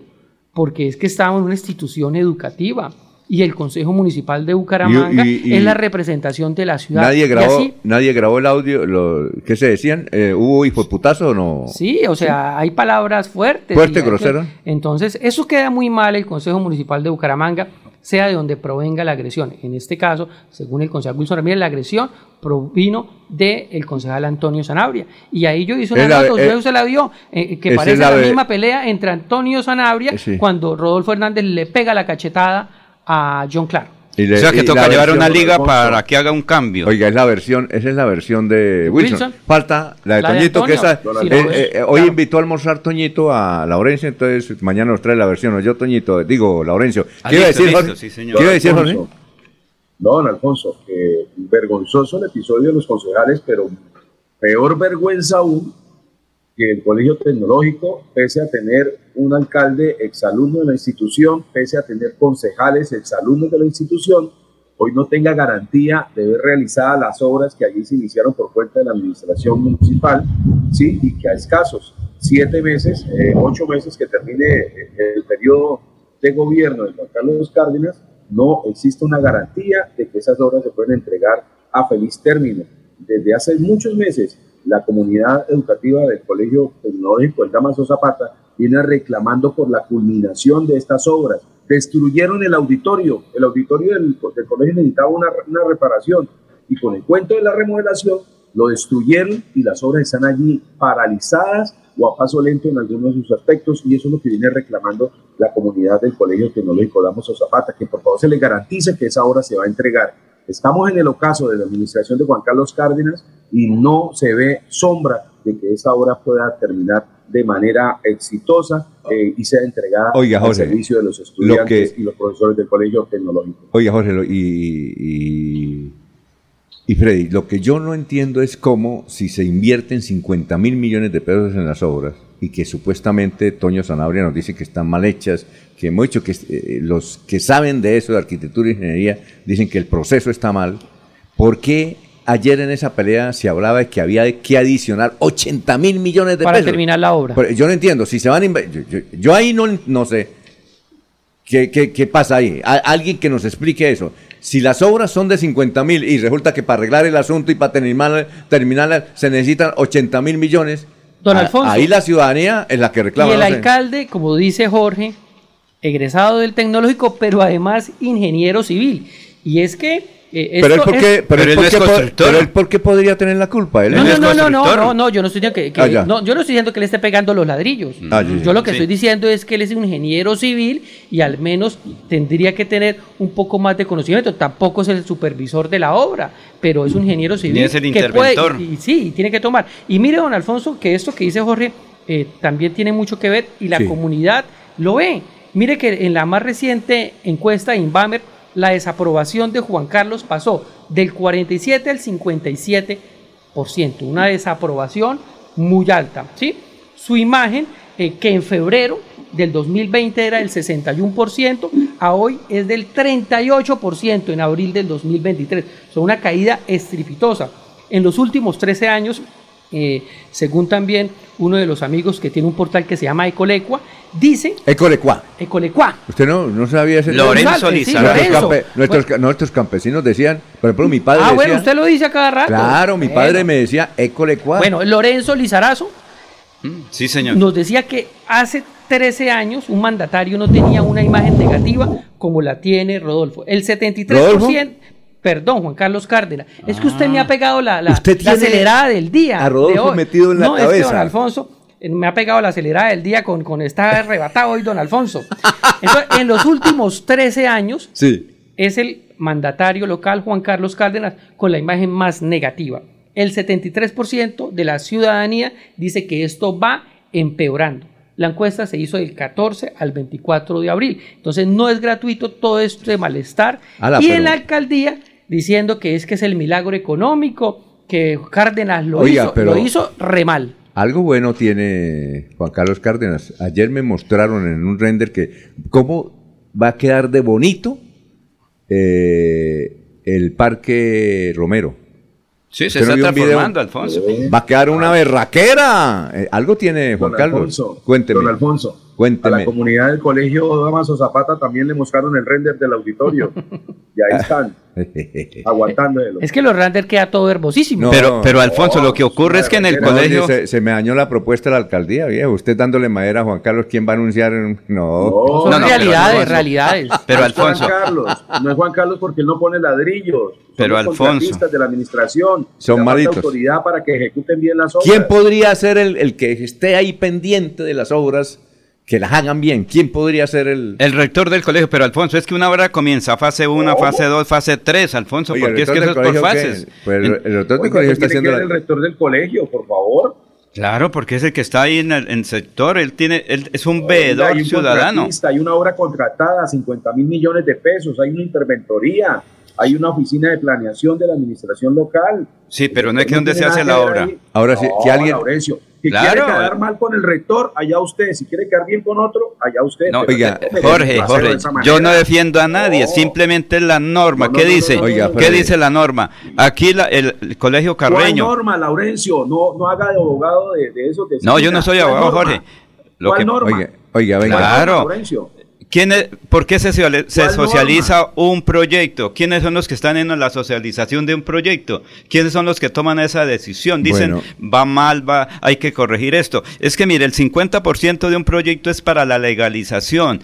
porque es que estamos en una institución educativa y el Consejo Municipal de Bucaramanga es la representación de la ciudad. Nadie grabó, nadie grabó el audio, lo, ¿qué se decían? Eh, ¿Hubo hipoputazo o no? Sí, o sea, hay palabras fuertes. Fuerte, grosero. Entonces, eso queda muy mal el Consejo Municipal de Bucaramanga, sea de donde provenga la agresión. En este caso, según el concejal Wilson Ramírez, la agresión provino del concejal Antonio Sanabria. Y ahí yo hice una nota, usted se la vio, eh, que parece la, misma pelea entre Antonio Sanabria cuando Rodolfo Hernández le pega la cachetada a John Clark. o sea que toca llevar una liga para que haga un cambio. Oiga, es la versión, esa es la versión de Wilson. Falta la de Toñito, que esa, eh, eh, hoy invitó a almorzar Toñito a Laurencio, entonces mañana nos trae la versión. Yo, Toñito, digo, Laurencio. Ah, ¿Qué iba a decir, Jorge? No, don Alfonso, que vergonzoso el episodio de los concejales, pero peor vergüenza aún que el Colegio Tecnológico, pese a tener un alcalde exalumno de la institución, pese a tener concejales exalumnos de la institución, hoy no tenga garantía de ver realizadas las obras que allí se iniciaron por cuenta de la administración municipal, ¿sí? y que a escasos siete meses, eh, ocho meses que termine eh, el periodo de gobierno de Juan Carlos Cárdenas, no existe una garantía de que esas obras se pueden entregar a feliz término. Desde hace muchos meses la comunidad educativa del Colegio Tecnológico El Damaso Zapata viene reclamando por la culminación de estas obras. Destruyeron el auditorio, el auditorio del, colegio necesitaba una, reparación y con el cuento de la remodelación lo destruyeron y las obras están allí paralizadas o a paso lento en algunos de sus aspectos y eso es lo que viene reclamando la comunidad del Colegio Tecnológico Damaso Zapata, que por favor se le garantice que esa obra se va a entregar. Estamos en el ocaso de la administración de Juan Carlos Cárdenas y no se ve sombra de que esa obra pueda terminar de manera exitosa eh, y sea entregada al servicio de los estudiantes y los profesores del colegio tecnológico. Oiga, Jorge, y, y, Freddy, lo que yo no entiendo es cómo si se invierten 50 mil millones de pesos en las obras y que supuestamente Toño Sanabria nos dice que están mal hechas, que hemos dicho que eh, los que saben de eso, de arquitectura e ingeniería, dicen que el proceso está mal, ¿por qué Ayer en esa pelea se hablaba de que había que adicionar 80 mil millones de pesos. Para terminar la obra. yo no entiendo, si se van a yo, ahí no, no sé ¿qué, qué, pasa ahí. alguien que nos explique eso. Si las obras son de 50 mil y resulta que para arreglar el asunto y para terminar, terminarla se necesitan 80 mil millones, Don Alfonso, ahí la ciudadanía es la que reclama. Y el alcalde, como dice Jorge, egresado del tecnológico, pero además ingeniero civil. Y es que eh, pero, él por qué, pero, él por qué, podría tener la culpa. no, no, no, no, no, no, yo no estoy diciendo que, ah, no, yo no estoy diciendo que le esté pegando los ladrillos. Ah, yo lo que estoy diciendo es que él es un ingeniero civil y al menos tendría que tener un poco más de conocimiento. Tampoco es el supervisor de la obra, pero es un ingeniero civil. Tiene el interventor. y, sí, tiene que tomar. Y mire, don Alfonso, que esto que dice Jorge eh, también tiene mucho que ver y la comunidad lo ve. Mire que en la más reciente encuesta de Inbamer la desaprobación de Juan Carlos pasó del 47 al 57%, una desaprobación muy alta. ¿sí? Su imagen, eh, que en febrero del 2020 era del 61%, a hoy es del 38% en abril del 2023. Son una caída estrepitosa. En los últimos 13 años, eh, según también uno de los amigos que tiene un portal que se llama Ecolecua, dice... Ecolecua. Ecolecua. ¿Usted no, no sabía ese Lorenzo Lizarazo. nuestros, campesinos decían, por ejemplo, mi padre Ah, bueno, usted lo dice a cada rato. Claro, mi padre me decía Ecolecua. Bueno, Lorenzo Lizarazo mm, sí, señor. nos decía que hace 13 años un mandatario no tenía una imagen negativa como la tiene Rodolfo. El 73%, perdón, Juan Carlos Cárdenas, es que usted me ha pegado la, la, acelerada del día. A Rodolfo metido en la no, cabeza. Es que don Alfonso me ha pegado la acelerada del día con, con está arrebatado hoy don Alfonso. Entonces, en los últimos 13 años sí. es el mandatario local Juan Carlos Cárdenas con la imagen más negativa. El 73% de la ciudadanía dice que esto va empeorando. La encuesta se hizo del 14 al 24 de abril. Entonces no es gratuito todo esto malestar. y en la alcaldía diciendo que es que es el milagro económico, que Cárdenas lo hizo, lo hizo re mal. Algo bueno tiene Juan Carlos Cárdenas. Ayer me mostraron en un render que cómo va a quedar de bonito eh, el Parque Romero. Sí, se está transformando, Alfonso. Va a quedar una berraquera. Eh, algo tiene Juan Carlos. Cuénteme. Don Alfonso. Cuénteme. A la comunidad del colegio Damaso Zapata también le mostraron el render del auditorio. y ahí están. aguantando. Es que los render queda todo hermosísimo. pero, pero Alfonso, lo que ocurre es que en el colegio. Se, me dañó la propuesta de la alcaldía, viejo. Usted dándole madera a Juan Carlos, ¿quién va a anunciar? No. No, son realidades, realidades. Pero Alfonso. No es Juan Carlos, no es Juan Carlos porque él no pone ladrillos. Pero Alfonso. de la administración. Son malitos. autoridad para que ejecuten bien las obras. ¿Quién podría ser el, el que esté ahí pendiente de las obras? Que las hagan bien. ¿Quién podría ser el...? El rector del colegio, pero Alfonso, es que una obra comienza fase 1, fase 2, fase 3, Alfonso, porque es que eso es por fases. Pues el, rector del colegio está haciendo... el rector del colegio, por favor? Claro, porque es el que está ahí en el sector, él tiene, él es un veedor hay un ciudadano. Hay una obra contratada, 50 mil millones de pesos, hay una interventoría, hay una oficina de planeación de la administración local. Sí, pero no es que donde se hace la obra. Ahora sí, que alguien... Si quiere quedar mal con el rector, allá usted. Si quiere quedar bien con otro, allá usted. No, oiga, Jorge, Jorge, yo no defiendo a nadie, simplemente la norma. ¿Qué dice? ¿Qué dice la norma? Aquí la, el, colegio Carreño. ¿Cuál norma, Laurencio? No, no haga de abogado de, de eso. no, yo no soy abogado, Jorge. Lo ¿Cuál norma? Oiga, oiga venga. Claro. ¿Por qué se, se socializa un proyecto? ¿Quiénes son los que están en la socialización de un proyecto? ¿Quiénes son los que toman esa decisión? Dicen, va mal, va, hay que corregir esto. Es que mire, el 50% de un proyecto es para la legalización.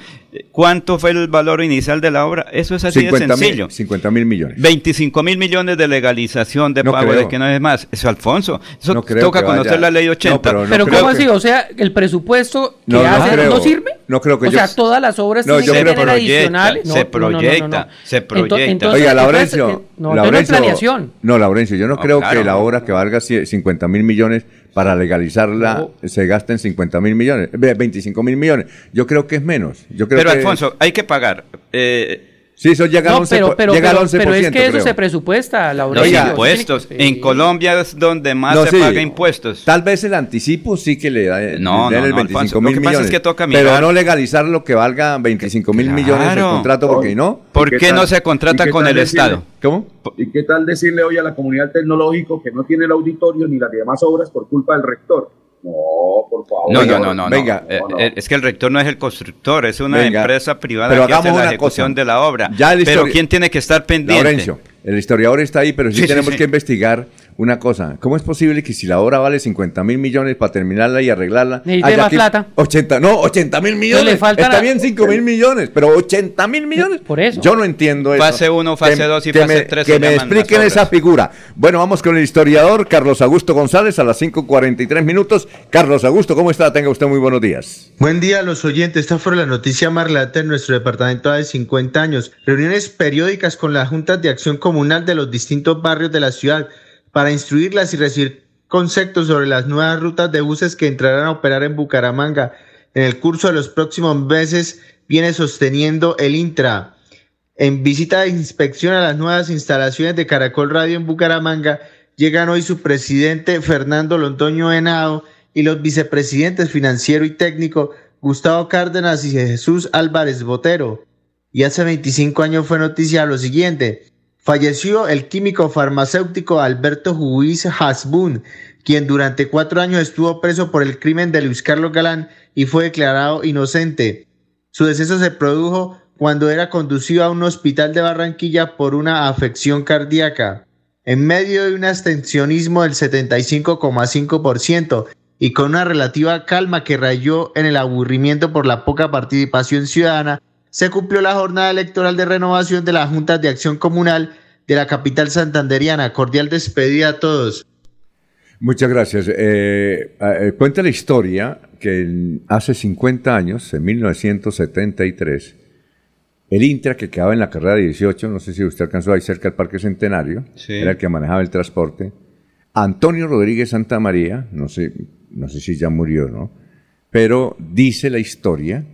¿Cuánto fue el valor inicial de la obra? Eso es así de sencillo. 50 mil millones. 25 mil millones de legalización de pago, de que no es más. Eso, Alfonso, eso toca conocer la ley 80. pero, ¿cómo así? O sea, el presupuesto que hace no, sirve. No creo que O sea, todas las obras tienen que tener adicionales. se proyecta, se proyecta. Oiga, Laurencio. No, Laurencio, planeación. No, Laurencio, yo no, creo que la obra que valga 50 mil millones para legalizarla se gasten 50 mil millones, 25 mil millones. Yo creo que es menos. Yo creo pero Alfonso, hay que pagar. Eh, Sí, eso llega, al 11%, pero, pero, llega al 11%. Pero es que eso se presupuesta, Laura. Los impuestos. En Colombia es donde más se paga impuestos. Tal vez el anticipo sí que le da no, no, el 25 mil millones. Es que toca pero no legalizar lo que valga 25 mil millones de contrato, porque no. ¿Por qué, no se contrata con el Estado? ¿Cómo? ¿Y qué tal decirle hoy a la comunidad tecnológico que no tiene el auditorio ni las demás obras por culpa del rector? No, por favor. No, no, no, no. Venga, eh, eh, es que el rector no es el constructor, es una empresa privada que hace la ejecución de la obra. pero ¿quién tiene que estar pendiente? Laurencio, el historiador está ahí, pero sí, tenemos que investigar una cosa. ¿Cómo es posible que si la obra vale 50 mil millones para terminarla y arreglarla... Necesita más plata. 80, no, 80 mil millones. Está bien 5 mil millones, pero 80 mil millones. Por eso. Yo no entiendo eso. Fase 1, fase 2 y fase 3. Que me expliquen esa figura. Bueno, vamos con el historiador Carlos Augusto González a las 5.43 minutos. Carlos Augusto, ¿cómo está? Tenga usted muy buenos días. Buen día a los oyentes. Esta fue la noticia más relata en nuestro departamento de 50 años. Reuniones periódicas con las juntas de acción comunal de los distintos barrios de la ciudad para instruirlas y recibir conceptos sobre las nuevas rutas de buses que entrarán a operar en Bucaramanga. En el curso de los próximos meses viene sosteniendo el Intra. En visita de inspección a las nuevas instalaciones de Caracol Radio en Bucaramanga, llegan hoy su presidente Fernando Londoño Henao y los vicepresidentes financiero y técnico Gustavo Cárdenas y Jesús Álvarez Botero. Y hace 25 años fue noticia lo siguiente. Falleció el químico farmacéutico Alberto Juiz Hasbun, quien durante cuatro años estuvo preso por el crimen de Luis Carlos Galán y fue declarado inocente. Su deceso se produjo cuando era conducido a un hospital de Barranquilla por una afección cardíaca. En medio de un abstencionismo del 75,5% y con una relativa calma que rayó en el aburrimiento por la poca participación ciudadana, se cumplió la jornada electoral de renovación de las juntas de acción comunal de la capital santanderiana. Cordial despedida a todos. Muchas gracias. Eh, eh, cuenta la historia que hace 50 años, en 1973, el Intra que quedaba en la carrera 18, no sé si usted alcanzó ahí cerca del Parque Centenario, era el que manejaba el transporte. Antonio Rodríguez Santa María, no sé, no sé si ya murió, ¿no? Pero dice la historia,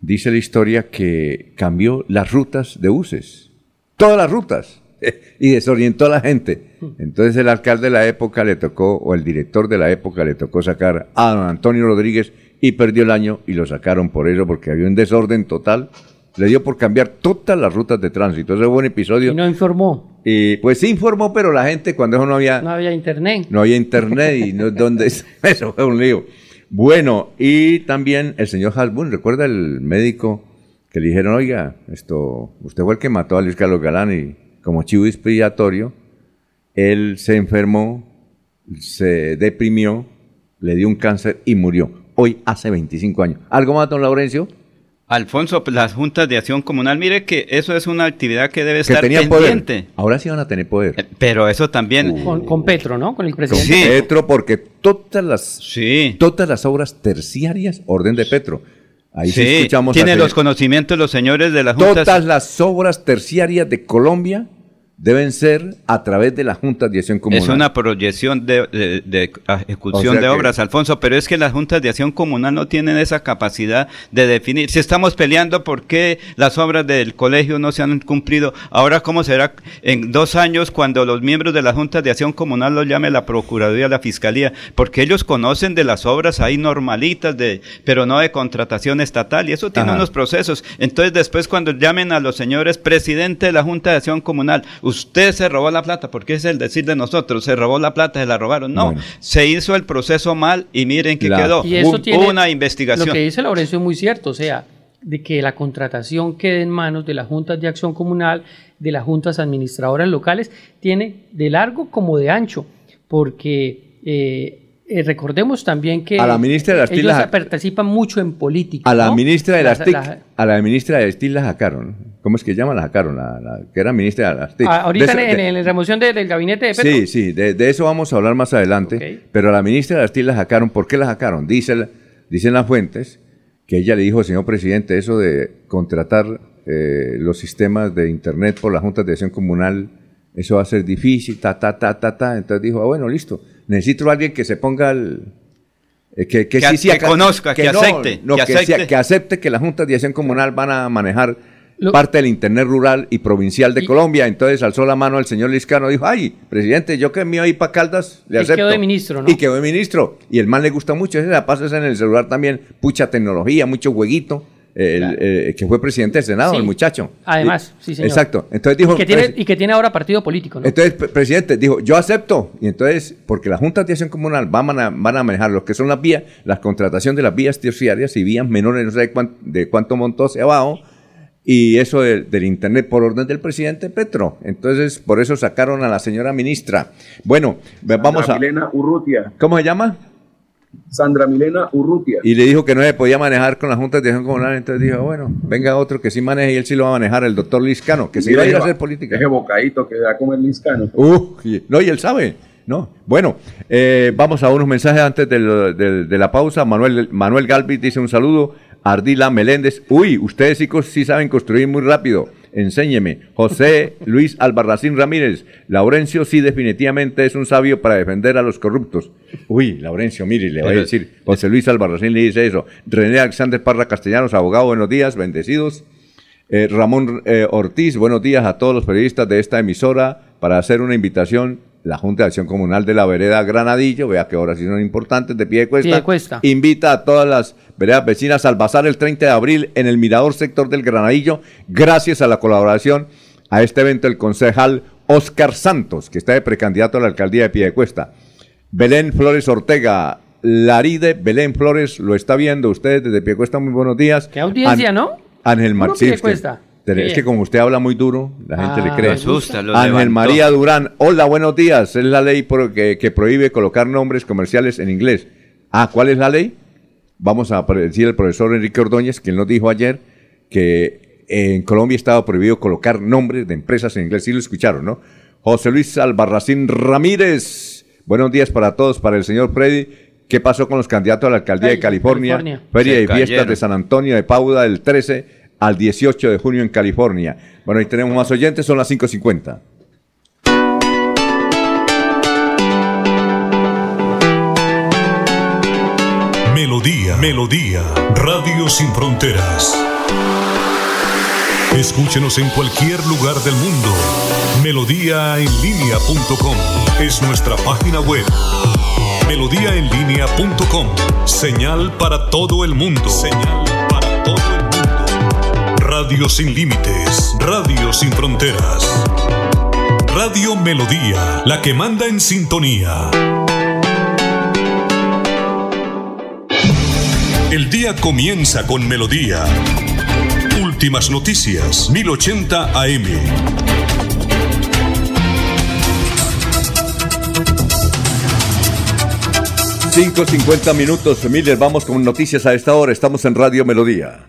dice la historia que cambió las rutas de buses, todas las rutas, y desorientó a la gente. Entonces el alcalde de la época le tocó, o el director de la época le tocó sacar a don Antonio Rodríguez y perdió el año y lo sacaron por eso, porque había un desorden total. Le dio por cambiar todas las rutas de tránsito. Ese fue un episodio. Y no informó. Y pues sí informó, pero la gente cuando eso no había... No había internet. No había internet y no, donde eso fue un lío. Bueno, y también el señor Hasbun, ¿recuerda el médico que le dijeron, oiga, esto, usted fue el que mató a Luis Carlos Galán y como chivo expiatorio, él se enfermó, se deprimió, le dio un cáncer y murió. Hoy hace 25 años. ¿Algo más, don Laurencio? Alfonso, pues, las juntas de acción comunal, mire que eso es una actividad que debe estar pendiente. Ahora sí van a tener poder. Eh, pero eso también. Uh. Con, Petro, ¿no? Con el presidente. Con Petro, porque todas las, sí. todas las obras terciarias, orden de Petro. Ahí sí, escuchamos. Tiene los conocimientos los señores de la Junta. Todas las obras terciarias de Colombia deben ser a través de las juntas de acción comunal. Es una proyección de, ejecución de obras, Alfonso, pero es que las juntas de acción comunal no tienen esa capacidad de definir. Si estamos peleando por qué las obras del colegio no se han cumplido, ahora cómo será en dos años cuando los miembros de las juntas de acción comunal lo llame la Procuraduría, la Fiscalía, porque ellos conocen de las obras ahí normalitas, de, pero no de contratación estatal, y eso tiene unos procesos. Entonces después cuando llamen a los señores presidente de la Junta de Acción Comunal, usted se robó la plata, porque es el decir de nosotros, se robó la plata, se la robaron. No, se hizo el proceso mal y miren que quedó. Y eso tiene, una investigación. Lo que dice Laurencio es muy cierto, o sea, de que la contratación quede en manos de las juntas de acción comunal, de las juntas administradoras locales, tiene de largo como de ancho, porque eh, eh, recordemos también que a la ministra de las ellos participan mucho en política. A la ministra de las, TIC, a la ministra de las TIC la sacaron. ¿Cómo es que llama? La sacaron, la, que era ministra de las TIC. Ah, ahorita en, la remoción del gabinete de Petro. Sí, sí, de, eso vamos a hablar más adelante. Pero a la ministra de las TIC la sacaron. ¿Por qué la sacaron? Dice, dicen las fuentes que ella le dijo, señor presidente, eso de contratar eh, los sistemas de Internet por la Junta de Acción Comunal, eso va a ser difícil, ta, ta, ta, ta, ta. Entonces dijo, ah, bueno, listo necesito a alguien que se ponga el... Eh, que, que, sí, que conozca, que, acepte. que, acepte. que las juntas de acción comunal van a manejar parte del Internet rural y provincial de Colombia. Entonces alzó la mano el señor Liscano y dijo, ay, presidente, yo que me voy para Caldas, le acepto. Y quedó de ministro, ¿no? Y quedó de ministro. Y el man le gusta mucho, ese la pasa en el celular también, mucha tecnología, mucho jueguito el, eh, que fue presidente del Senado, el muchacho. Además, sí, señor. Exacto. Entonces dijo. Y que, tiene, y que tiene ahora partido político, ¿no? Entonces, presidente dijo, yo acepto. Y entonces, porque las juntas de acción comunal van a, van a manejar lo que son las vías, la contratación de las vías terciarias y vías menores, no sé de cuánto, de cuánto montó hacia abajo, y eso del Internet por orden del presidente Petro. Entonces, por eso sacaron a la señora ministra. Bueno, vamos a. Milena Urrutia. ¿Cómo se llama? Sandra Milena Urrutia. Y le dijo que no se podía manejar con la Junta de Acción Comunal, entonces dijo, bueno, venga otro que sí maneje y él sí lo va a manejar, el doctor Liscano, que sí va a ir a hacer política. Ese bocadito que da como el Liscano. Uh, no, y él sabe. No, bueno, eh, vamos a unos mensajes antes de, la pausa. Manuel, Manuel Galvis dice un saludo. Ardila Meléndez. Uy, ustedes chicos sí saben construir muy rápido enséñeme. José Luis Albarracín Ramírez, Laurencio sí definitivamente es un sabio para defender a los corruptos. Uy, Laurencio, mire, le voy a decir, José Luis Albarracín le dice eso. René Alexander Parra Castellanos, abogado, buenos días, bendecidos. Eh, Ramón eh, Ortiz, buenos días a todos los periodistas de esta emisora para hacer una invitación la Junta de Acción Comunal de la Vereda Granadillo, vea que ahora sí son importantes, de pie de cuesta, cuesta. invita a todas las veredas vecinas al bazar el 30 de abril en el Mirador Sector del Granadillo, gracias a la colaboración a este evento el concejal Oscar Santos, que está de precandidato a la alcaldía de Piedecuesta. Belén Flores Ortega, Laride Belén Flores, lo está viendo usted desde Piedecuesta, muy buenos días. Qué audiencia, ¿no? Ángel Martínez. Es que como usted habla muy duro, la gente le ah, cree. Asusta, Ángel María Durán, hola, buenos días. Es la ley que, prohíbe colocar nombres comerciales en inglés. Ah, ¿cuál es la ley? Vamos a decir al profesor Enrique Ordóñez, quien nos dijo ayer que en Colombia estaba prohibido colocar nombres de empresas en inglés. Sí lo escucharon, ¿no? José Luis Albarracín Ramírez. Buenos días para todos, para el señor Freddy. ¿Qué pasó con los candidatos a la alcaldía de California? Feria y fiestas de San Antonio de Pauda del 13 al 18 de junio en California. Bueno, ahí tenemos más oyentes, son las 5.50. Melodía, Melodía, Radio Sin Fronteras. Escúchenos en cualquier lugar del mundo. Melodíaenlínea.com es nuestra página web. Melodíaenlínea.com, señal para todo el mundo. Radio sin límites, Radio sin fronteras. Radio Melodía, la que manda en sintonía. El día comienza con Melodía. Últimas noticias, 1080 AM. Cincuenta minutos, Miller. Vamos con noticias a esta hora. Estamos en Radio Melodía.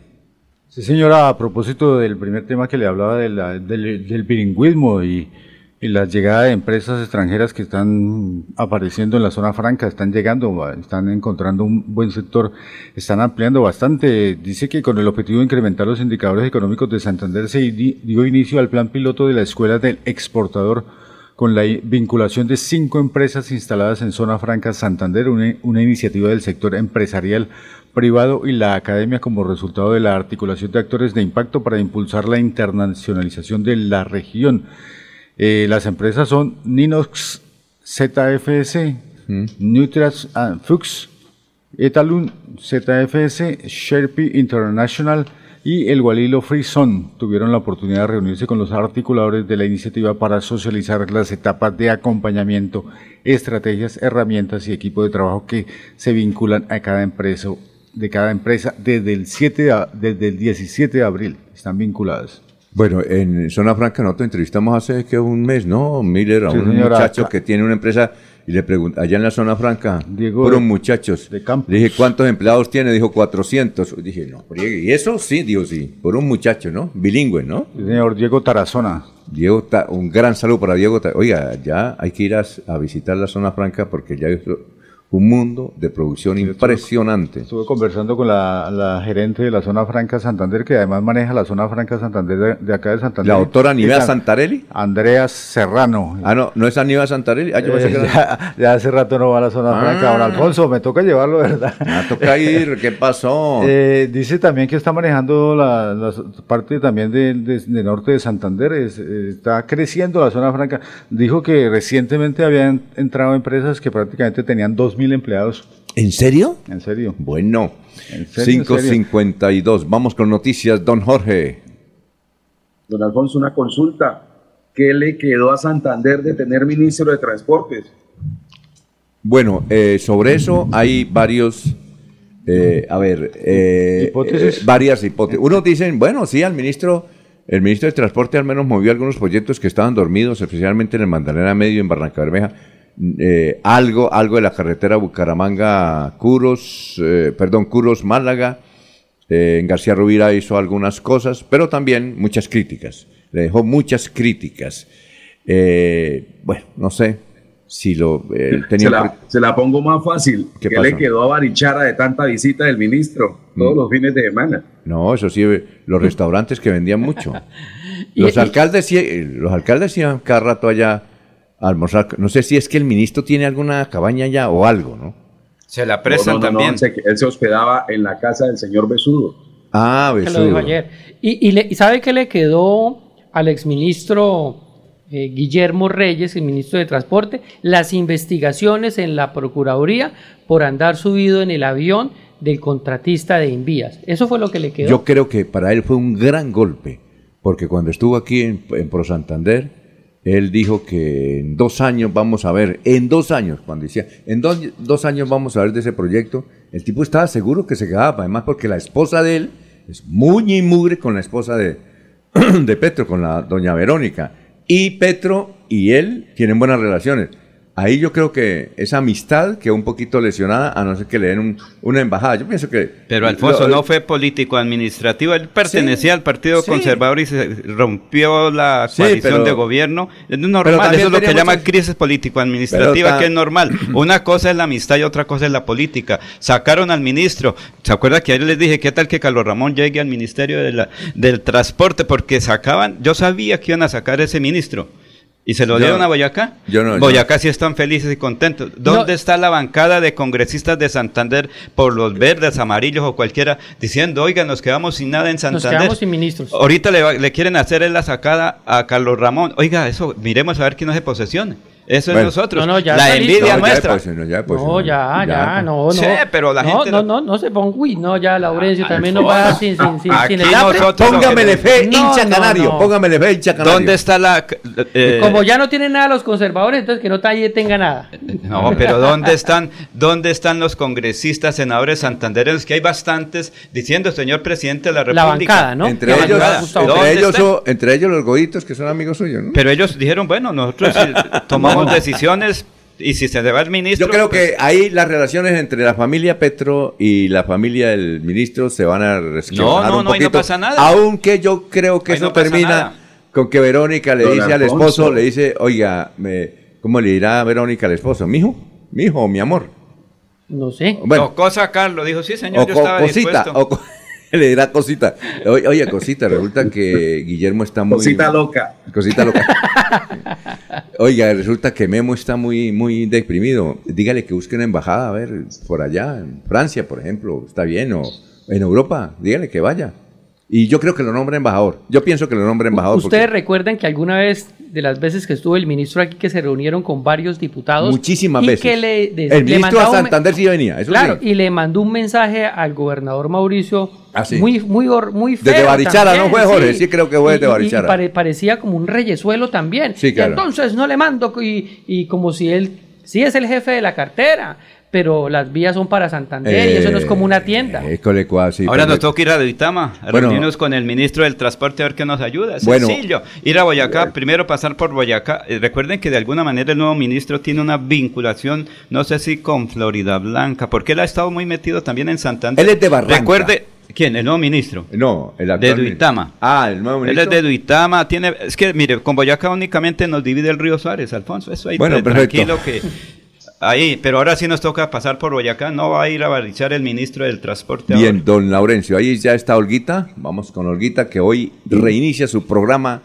Sí, señora, a propósito del primer tema que le hablaba del, del, bilingüismo y, la llegada de empresas extranjeras que están apareciendo en la zona franca, están llegando, están encontrando un buen sector, están ampliando bastante. Dice que con el objetivo de incrementar los indicadores económicos de Santander se dio inicio al plan piloto de la Escuela del Exportador con la vinculación de cinco empresas instaladas en Zona Franca Santander, una iniciativa del sector empresarial privado y la academia como resultado de la articulación de actores de impacto para impulsar la internacionalización de la región. Eh, las empresas son Ninox ZFS, mm. Nutras ah, Fuchs, Etalun ZFS, Sherpy International y el Walilo Free Zone tuvieron la oportunidad de reunirse con los articuladores de la iniciativa para socializar las etapas de acompañamiento, estrategias, herramientas y equipo de trabajo que se vinculan a cada empresa de cada empresa desde el, 7 desde el 17 de abril. Están vinculadas. Bueno, en Zona Franca nosotros entrevistamos hace que un mes, ¿no? Miller, a un muchacho que tiene una empresa y le pregunta, allá en la Zona Franca, Diego fueron muchachos. De campo. Le dije, ¿cuántos empleados tiene? Dijo, 400. Dije, no, ¿y eso? Sí, digo, sí, por un muchacho, ¿no? Bilingüe, ¿no? señor Diego Tarazona. Diego, un gran saludo para Diego. Oiga, ya hay que ir a, a visitar la Zona Franca porque ya un mundo de producción impresionante. Estuve conversando con la, gerente de la zona franca Santander, que además maneja la zona franca Santander de, acá de Santander. ¿La doctora Aníbal Santarelli? Andrea Serrano. Ah, no, ¿no es Aníbal Santarelli? Ah, eh, ya, hace rato no va a la zona franca. Don ah. Alfonso, me toca llevarlo, ¿verdad? Me toca ir, ¿qué pasó? Eh, dice también que está manejando la, parte también del de, norte de Santander, eh, está creciendo la zona franca. Dijo que recientemente habían entrado empresas que prácticamente tenían dos mil empleados. ¿En serio? En serio. Bueno, 552. Vamos con noticias, don Jorge. Don Alfonso, una consulta. ¿Qué le quedó a Santander de tener ministro de Transportes? Bueno, eh, sobre eso hay varios, eh, a ver, eh, ¿Hipótesis? varias hipótesis. Unos dicen, bueno, sí, al ministro, el ministro de Transporte al menos movió algunos proyectos que estaban dormidos, especialmente en el Magdalena Medio, en Barranca Bermeja eh, algo, algo de la carretera Bucaramanga-Curos, eh, perdón, Curos-Málaga. Eh, en García Rubira hizo algunas cosas, pero también muchas críticas. Le dejó muchas críticas. bueno, no sé si lo tenía. Se la, pongo más fácil. ¿Qué, le quedó a Barichara de tanta visita del ministro todos mm. los fines de semana? No, eso sí, los restaurantes que vendían mucho. los alcaldes, los alcaldes iban cada rato allá almorzar. No sé si es que el ministro tiene alguna cabaña ya o algo, ¿no? Se la prestan también. él se hospedaba en la casa del señor Besudo. Ah, Besudo. ayer. Y, sabe qué le quedó al exministro eh, Guillermo Reyes, el ministro de Transporte, las investigaciones en la Procuraduría por andar subido en el avión del contratista de Envías. Eso fue lo que le quedó. Yo creo que para él fue un gran golpe porque cuando estuvo aquí en, en Pro Santander, él dijo que en dos años vamos a ver, en dos años, cuando decía, en dos, dos años vamos a ver de ese proyecto, el tipo estaba seguro que se quedaba, además porque la esposa de él es muy y mugre con la esposa de, de Petro, con la doña Verónica. Y Petro y él tienen buenas relaciones ahí yo creo que esa amistad quedó un poquito lesionada, a no ser que le den una embajada. Yo pienso que... Pero Alfonso no fue político-administrativo, él pertenecía al Partido Conservador y se rompió la coalición de gobierno. Es normal, eso es lo que llama crisis político-administrativa, que es normal. Una cosa es la amistad y otra cosa es la política. Sacaron al ministro, ¿se acuerda que ayer les dije qué tal que Carlos Ramón llegue al Ministerio de la, del Transporte? Porque sacaban, yo sabía que iban a sacar ese ministro ¿Y se lo dieron a Boyacá? Yo no. Boyacá sí están felices y contentos. ¿Dónde está la bancada de congresistas de Santander por los verdes, amarillos o cualquiera diciendo, oiga, nos quedamos sin nada en Santander? Nos quedamos sin ministros. Ahorita le, quieren hacer la sacada a Carlos Ramón. Oiga, eso, miremos a ver quién no se Eso es nosotros. No, no, ya la envidia nuestra. no, ya, no, ya, ya, no, no. Sí, pero la gente. No, no, no, se ponga, uy, no, ya, Laurencio también no va sin, sin, sin, sin el. Póngamele fe, hincha canario. Póngamele fe, hincha canario. ¿Dónde está la. Eh, Como ya no tienen nada los conservadores, entonces que no tenga nada. No, pero ¿dónde están, dónde están los congresistas, senadores santandereños? Que hay bastantes diciendo, señor presidente de la República. La bancada, ¿no? Entre ellos, entre ellos, entre ellos los goditos que son amigos suyos, ¿no? Pero ellos dijeron, bueno, nosotros tomamos decisiones y si se va el ministro. Yo creo que pues, ahí las relaciones entre la familia Petro y la familia del ministro se van a resquebrajar no, no, un no, no pasa nada. Aunque yo creo que eso termina con que Verónica le dice al esposo, le dice, oiga, me, ¿cómo le dirá Verónica al esposo? ¿Mi hijo? ¿Mi hijo o mi amor? No sé. Bueno, cosa Carlos dijo, sí señor, yo estaba cosita, dispuesto. le dirá cosita. Oye, cosita, resulta que Guillermo está muy. Cosita loca. Cosita loca. Oiga, resulta que Memo está muy, muy deprimido. Dígale que busque una embajada, a ver, por allá, en Francia, por ejemplo, está bien, o en Europa, dígale que vaya. Y yo creo que lo nombra embajador. Yo pienso que lo nombra embajador. ¿Ustedes recuerdan que alguna vez, de las veces que estuvo el ministro aquí, que se reunieron con varios diputados? Muchísimas veces. Que le, el ministro a Santander sí venía. Eso claro, y le mandó un mensaje al gobernador Mauricio ah, muy, muy, muy feo. Desde Barichara, ¿no fue Jorge? Sí, creo que fue desde Barichara. Y, parecía como un reyesuelo también. Sí, claro. entonces no le mando, y, y como si él sí es el jefe de la cartera pero las vías son para Santander y eso no es como una tienda. Eh, Ahora nos toca ir a Duitama, a reunirnos con el ministro del Transporte a ver qué nos ayuda. Es sencillo. Ir a Boyacá, primero pasar por Boyacá. Eh, recuerden que de alguna manera el nuevo ministro tiene una vinculación, no sé si con Florida Blanca, porque él ha estado muy metido también en Santander. Él es de Barranca. Recuerde, ¿Quién? ¿El nuevo ministro? No, el actual De Duitama. Ah, el nuevo ministro. Él es de Duitama. Tiene, es que, mire, con Boyacá únicamente nos divide el río Suárez, Alfonso. Eso ahí bueno, tranquilo que Ahí, pero ahora sí nos toca pasar por Boyacá. No va a ir a balizar el ministro del Transporte. Bien, don Laurencio, ahí ya está Olguita. Vamos con Olguita, que hoy reinicia su programa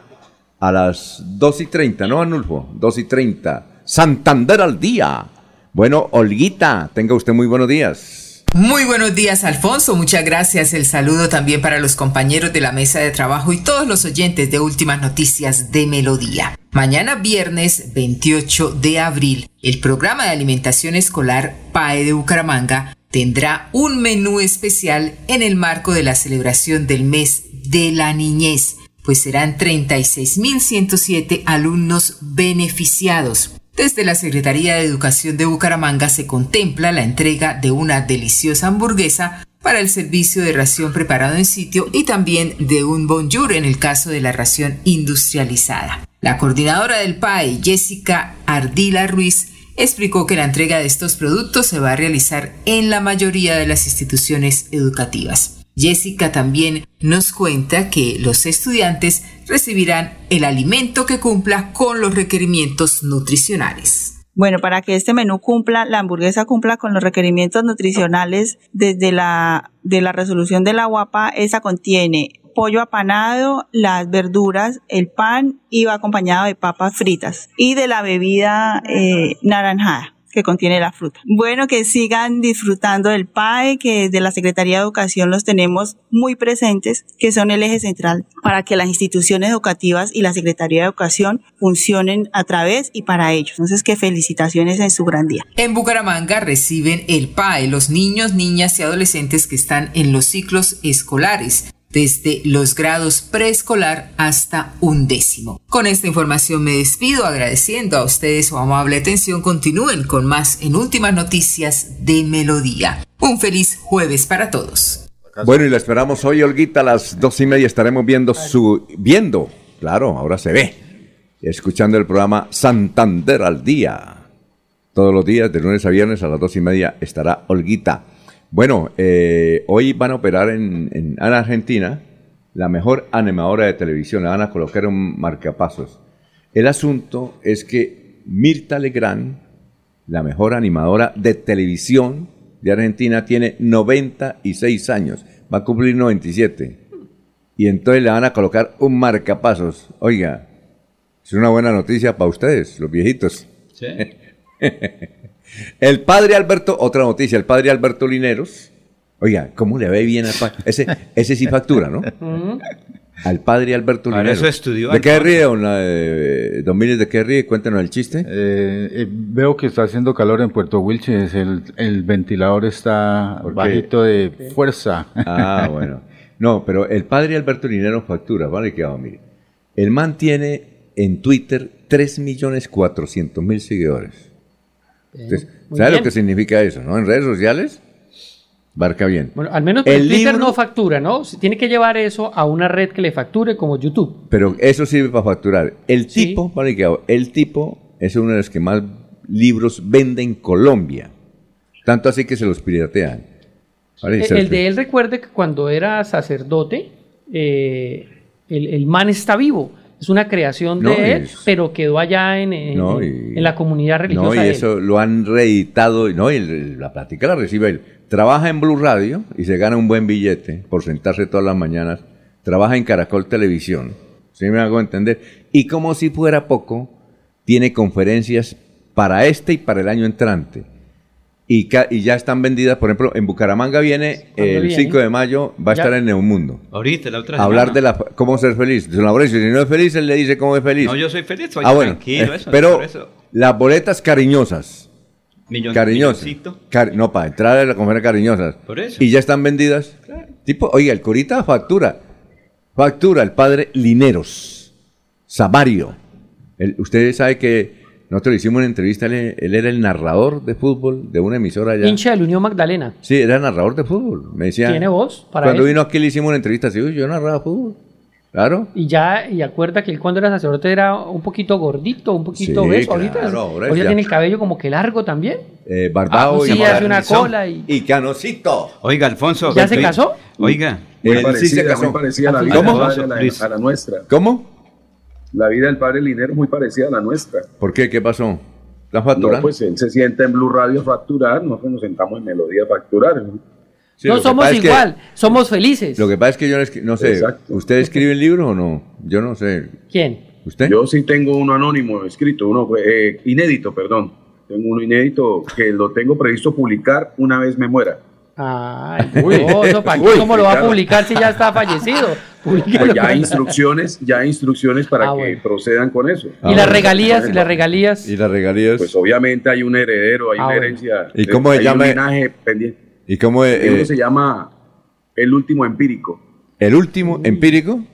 a las 2 y 30, ¿no, Anulfo? 2 y 30. Santander al día. Bueno, Olguita, tenga usted muy buenos días. Muy buenos días, Alfonso. Muchas gracias. El saludo también para los compañeros de la mesa de trabajo y todos los oyentes de Últimas Noticias de Melodía. Mañana viernes 28 de abril, el programa de alimentación escolar PAE de Bucaramanga tendrá un menú especial en el marco de la celebración del mes de la niñez, pues serán 36.107 alumnos beneficiados. Desde la Secretaría de Educación de Bucaramanga se contempla la entrega de una deliciosa hamburguesa para el servicio de ración preparado en sitio y también de un bonjour en el caso de la ración industrializada. La coordinadora del PAE, Jessica Ardila Ruiz, explicó que la entrega de estos productos se va a realizar en la mayoría de las instituciones educativas. Jessica también nos cuenta que los estudiantes recibirán el alimento que cumpla con los requerimientos nutricionales. Bueno, para que este menú cumpla, la hamburguesa cumpla con los requerimientos nutricionales desde la, de la resolución de la UAPA, esa contiene pollo apanado, las verduras, el pan y va acompañado de papas fritas y de la bebida eh, naranjada que contiene la fruta. Bueno, que sigan disfrutando del PAE, que desde la Secretaría de Educación los tenemos muy presentes, que son el eje central para que las instituciones educativas y la Secretaría de Educación funcionen a través y para ellos. Entonces, que felicitaciones en su gran día. En Bucaramanga reciben el PAE los niños, niñas y adolescentes que están en los ciclos escolares desde los grados preescolar hasta un décimo. Con esta información me despido agradeciendo a ustedes su amable atención. Continúen con más en Últimas Noticias de Melodía. Un feliz jueves para todos. Bueno, y la esperamos hoy, Olguita, a las dos y media estaremos viendo su... viendo, claro, ahora se ve, escuchando el programa Santander al Día. Todos los días, de lunes a viernes, a las dos y media, estará Olguita bueno, eh, hoy van a operar en, Argentina la mejor animadora de televisión, le van a colocar un marcapasos. El asunto es que Mirta Legrand, la mejor animadora de televisión de Argentina, tiene 96 años, va a cumplir 97. Y entonces le van a colocar un marcapasos. Oiga, es una buena noticia para ustedes, los viejitos. Sí. El padre Alberto, otra noticia, el padre Alberto Lineros. Oiga, ¿cómo le ve bien al padre? Ese, ese sí factura, ¿no? al padre Alberto Lineros. eso estudió. ¿De qué ríe, don, eh, don ¿De qué ríe? Cuéntanos el chiste. Eh, eh, veo que está haciendo calor en Puerto Wilches. El, el ventilador está bajito de fuerza. Ah, bueno. No, pero el padre Alberto Lineros factura, ¿vale? Que va, mire. El man tiene en Twitter 3.400.000 seguidores. ¿Sabe lo que significa eso, no? En redes sociales, barca bien. Bueno, al menos el Twitter no factura, ¿no? Tiene que llevar eso a una red que le facture como YouTube. Pero eso sirve para facturar. El tipo, vale, el tipo es uno de los que más libros vende en Colombia. Tanto así que se los piratean. el, de él recuerde que cuando era sacerdote, eh, el, el man está vivo es una creación de él, pero quedó allá en, en, la comunidad religiosa. No, y eso lo han reeditado, no, y la plática la recibe él. Trabaja en Blue Radio y se gana un buen billete por sentarse todas las mañanas. Trabaja en Caracol Televisión, ¿sí me hago entender? Y como si fuera poco, tiene conferencias para este y para el año entrante y, ya están vendidas, por ejemplo, en Bucaramanga viene el 5 de mayo, va a estar en Neomundo. Ahorita, la otra Hablar de la, cómo ser feliz. Si no es feliz, él le dice cómo es feliz. No, yo soy feliz, soy ah, tranquilo. Eso, pero las boletas cariñosas. cariñosas. no, para entrar a la conferencia cariñosas. Por eso. Y ya están vendidas. Tipo, oiga, el curita factura. Factura el padre Lineros. Samario. usted sabe que nosotros le hicimos una entrevista, él, era el narrador de fútbol de una emisora allá. Hincha de la Unión Magdalena. Sí, era narrador de fútbol. Me decía. ¿Tiene voz para Cuando vino aquí le hicimos una entrevista, sí, yo narraba fútbol. Claro. Y ya, y acuerda que él cuando era sacerdote era un poquito gordito, un poquito sí, beso. ahorita, ahora tiene el cabello como que largo también. Eh, barbado ah, y sí, hace una cola y. Y canocito. Oiga, Alfonso. ¿Ya se casó? Oiga. Muy parecida, sí se casó. Muy parecida a la vida ¿Cómo? A la, a la nuestra. ¿Cómo? La vida del padre Linero es muy parecida a la nuestra. ¿Por qué? ¿Qué pasó? ¿La factura? No, pues él se sienta en Blue Radio a facturar, nosotros nos sentamos en Melodía a facturar. no somos igual, somos felices. Lo que pasa es que yo no sé, ¿usted escribe el libro o no? Yo no sé. ¿Quién? ¿Usted? Yo sí tengo uno anónimo escrito, uno eh, inédito, perdón. Tengo uno inédito que lo tengo previsto publicar una vez me muera. Ay, ¿cómo lo va a publicar si ya está fallecido? ya hay instrucciones, ya hay instrucciones para ah, que procedan con eso. ¿Y las regalías? ¿Y las regalías? ¿Y las regalías? Pues obviamente hay un heredero, hay ah, una herencia. ¿Y cómo se llama? pendiente. ¿Y cómo eh, se llama El último empírico. ¿El último empírico?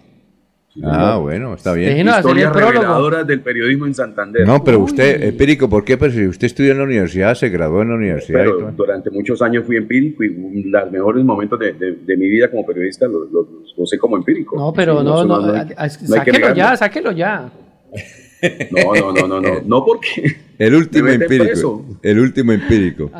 Ah, bueno, está bien. Historias reveladoras del periodismo en Santander. No, pero usted, empírico, ¿por qué? Pero si usted estudió en la universidad, se graduó en la universidad. Pero durante muchos años fui empírico y los mejores momentos de, de, mi vida como periodista los, los, los, como empírico. No, pero no, no, no, sáquelo ya, sáquelo ya. No, no, no, no, no, no porque el último empírico. El último empírico.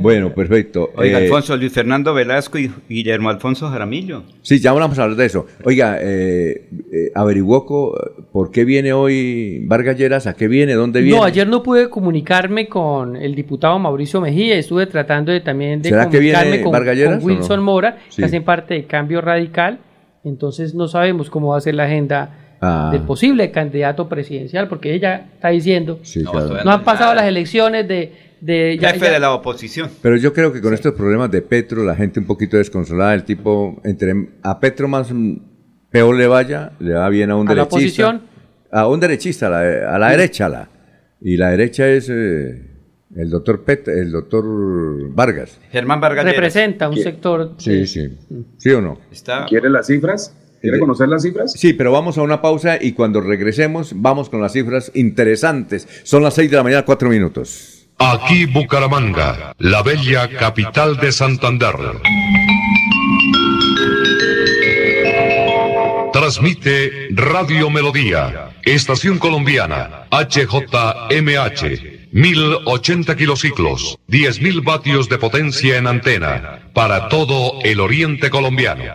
bueno, perfecto. Oiga, eh, Alfonso Luis Fernando Velasco y Guillermo Alfonso Jaramillo. Sí, ya vamos a hablar de eso. Oiga, eh, eh, averiguó por qué viene hoy Vargas Lleras, a qué viene, dónde viene. No, ayer no pude comunicarme con el diputado Mauricio Mejía, estuve tratando de también de comunicarme con, Wilson Mora, que hacen parte de Cambio Radical. Entonces no sabemos cómo va a ser la agenda Ah. del posible candidato presidencial, porque ella está diciendo, no, han pasado las elecciones de... de Jefe de la oposición. Pero yo creo que con estos problemas de Petro, la gente un poquito desconsolada, el tipo, entre a Petro más peor le vaya, le va bien a un derechista. oposición? A un derechista, a la, derecha, la. Y la derecha es... Eh, El doctor Pet, el doctor Vargas. Germán Vargas. Representa un sector. Sí, sí. ¿Sí o no? ¿Quiere las cifras? ¿Quiere conocer las cifras? Sí, pero vamos a una pausa y cuando regresemos vamos con las cifras interesantes. Son las 6 de la mañana, 4 minutos. Aquí Bucaramanga, la bella capital de Santander. Transmite Radio Melodía, Estación Colombiana, HJMH, 1080 kilociclos, 10.000 vatios de potencia en antena, para todo el oriente colombiano.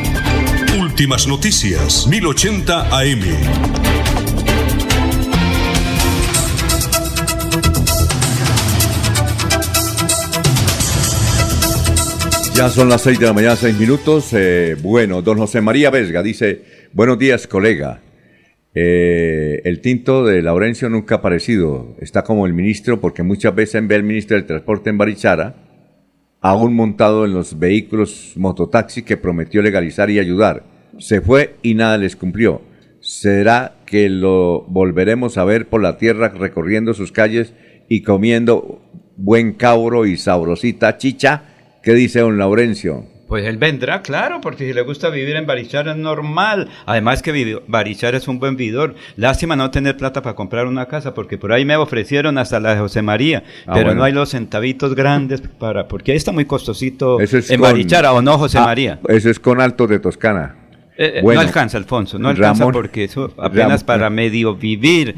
Últimas noticias, 1080 AM. Ya son las 6 de la mañana, 6 minutos. Eh, bueno, don José María Vesga dice, buenos días, colega. Eh, el tinto de Laurencio nunca ha aparecido. Está como el ministro, porque muchas veces ve al ministro del Transporte en Barichara, aún montado en los vehículos mototaxi que prometió legalizar y ayudar se fue y nada les cumplió. ¿Será que lo volveremos a ver por la tierra recorriendo sus calles y comiendo buen cabro y sabrosita chicha? ¿Qué dice don Laurencio? Pues él vendrá, claro, porque si le gusta vivir en Barichara es normal. Además que Barichara es un buen vidor. Lástima no tener plata para comprar una casa, porque por ahí me ofrecieron hasta la de José María, ah, pero no hay los centavitos grandes para, porque ahí está muy costosito en Barichara, ¿o no, José ah, María? Eso es con Alto de Toscana. Eh, eh, no alcanza, Alfonso, no alcanza porque eso apenas para medio vivir.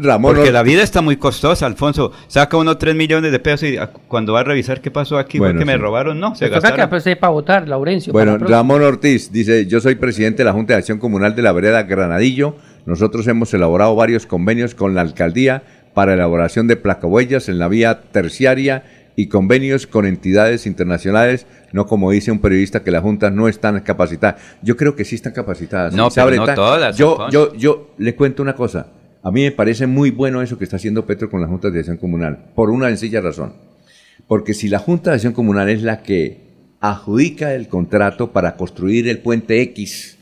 Ramón, porque la vida está muy costosa, Alfonso. Saca uno 3 millones de pesos y cuando va a revisar qué pasó aquí, bueno, que me robaron, no, se gastaron. que para votar, Laurencio. Bueno, Ramón Ortiz dice, yo soy presidente de la Junta de Acción Comunal de la Vereda Granadillo. Nosotros hemos elaborado varios convenios con la alcaldía para elaboración de placahuellas en la vía terciaria y convenios con entidades internacionales, no como dice un periodista que las juntas no están capacitadas. Yo creo que sí están capacitadas. No, pero no todas. Yo, yo, yo le cuento una cosa. A mí me parece muy bueno eso que está haciendo Petro con las juntas de acción comunal, por una sencilla razón. Porque si la Junta de Acción Comunal es la que adjudica el contrato para construir el puente X,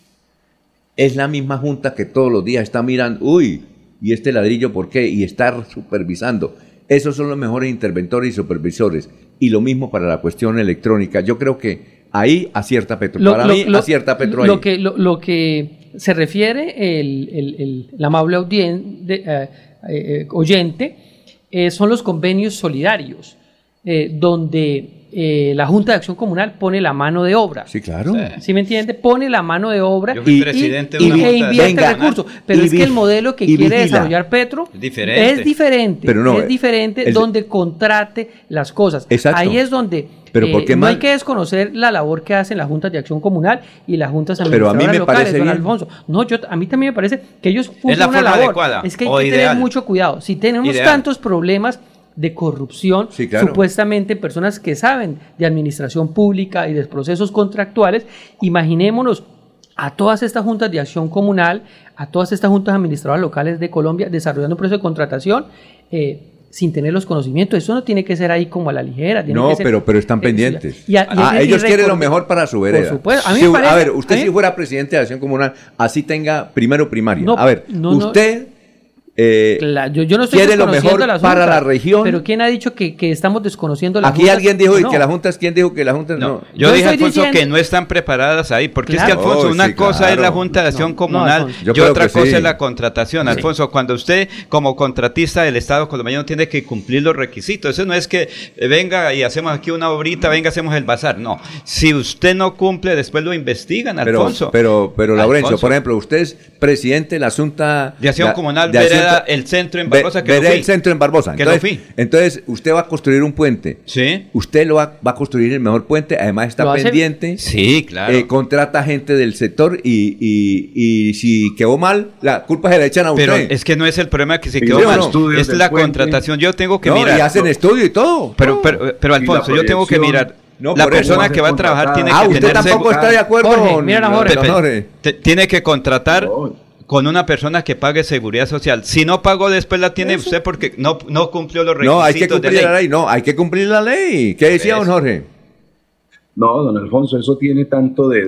es la misma junta que todos los días está mirando, uy, ¿y este ladrillo por qué? Y está supervisando. Esos son los mejores interventores y supervisores. Y lo mismo para la cuestión electrónica. Yo creo que ahí acierta Petro. para mí acierta Petro lo Que, lo, que se refiere el, amable eh, eh, oyente eh, son los convenios solidarios, donde eh, la Junta de Acción Comunal pone la mano de obra. Sí, claro. Sí, me entiende? Pone la mano de obra y, presidente y, e invierte recursos. Pero es que el modelo que quiere desarrollar Petro es diferente. Es diferente, pero es diferente donde contrate las cosas. Ahí es donde pero eh, no hay que desconocer la labor que hacen las juntas de acción comunal y las juntas administrativas Pero a mí me locales, parece Alfonso. No, yo, a mí también me parece que ellos funcionan es la, labor. Es que hay que tener mucho cuidado. Si tenemos tantos problemas de corrupción, supuestamente personas que saben de administración pública y de procesos contractuales. Imaginémonos a todas estas juntas de acción comunal, a todas estas juntas administradoras locales de Colombia desarrollando un proceso de contratación. Eh, sin tener los conocimientos. Eso no tiene que ser ahí como a la ligera. no, pero, pero están pendientes. Ah, ellos quieren lo mejor para su vereda. A, ver, usted si fuera presidente de Acción Comunal, así tenga primero primaria. a ver, usted eh, yo, no estoy quiere lo mejor para la región. Pero ¿quién ha dicho que, estamos desconociendo la Aquí alguien dijo que la Junta, ¿quién dijo que la Junta no? Yo, dije, Alfonso, que no están preparadas ahí, porque es que, Alfonso, una cosa es la Junta de Acción Comunal y otra cosa es la contratación. Alfonso, cuando usted, como contratista del Estado colombiano, tiene que cumplir los requisitos. Eso no es que eh, venga y hacemos aquí una obrita, venga, hacemos el bazar. No. Si usted no cumple, después lo investigan, Alfonso. Pero, pero, pero Laurencio, por ejemplo, usted es presidente de la Junta de Acción Comunal el centro en Barbosa que el centro en Barbosa. Entonces, entonces, usted va a construir un puente. Sí. Usted lo va, a construir el mejor puente. Además está pendiente. Sí, claro. Eh, contrata gente del sector y, y, si quedó mal, la culpa se la echan a usted. Pero es que no es el problema que se quedó mal. Es la contratación. Yo tengo que mirar. Y hacen estudio y todo. Pero, pero, pero Alfonso, yo tengo que mirar. la persona que va a trabajar tiene ah, que usted tampoco está de acuerdo. Jorge, mira, Jorge. Tiene que contratar con una persona que pague seguridad social. Si no pagó, después la tiene usted porque no, no cumplió los requisitos. No, hay que cumplir la ley. No, hay que cumplir la ley. ¿Qué decía don Jorge? No, don Alfonso, eso tiene tanto de,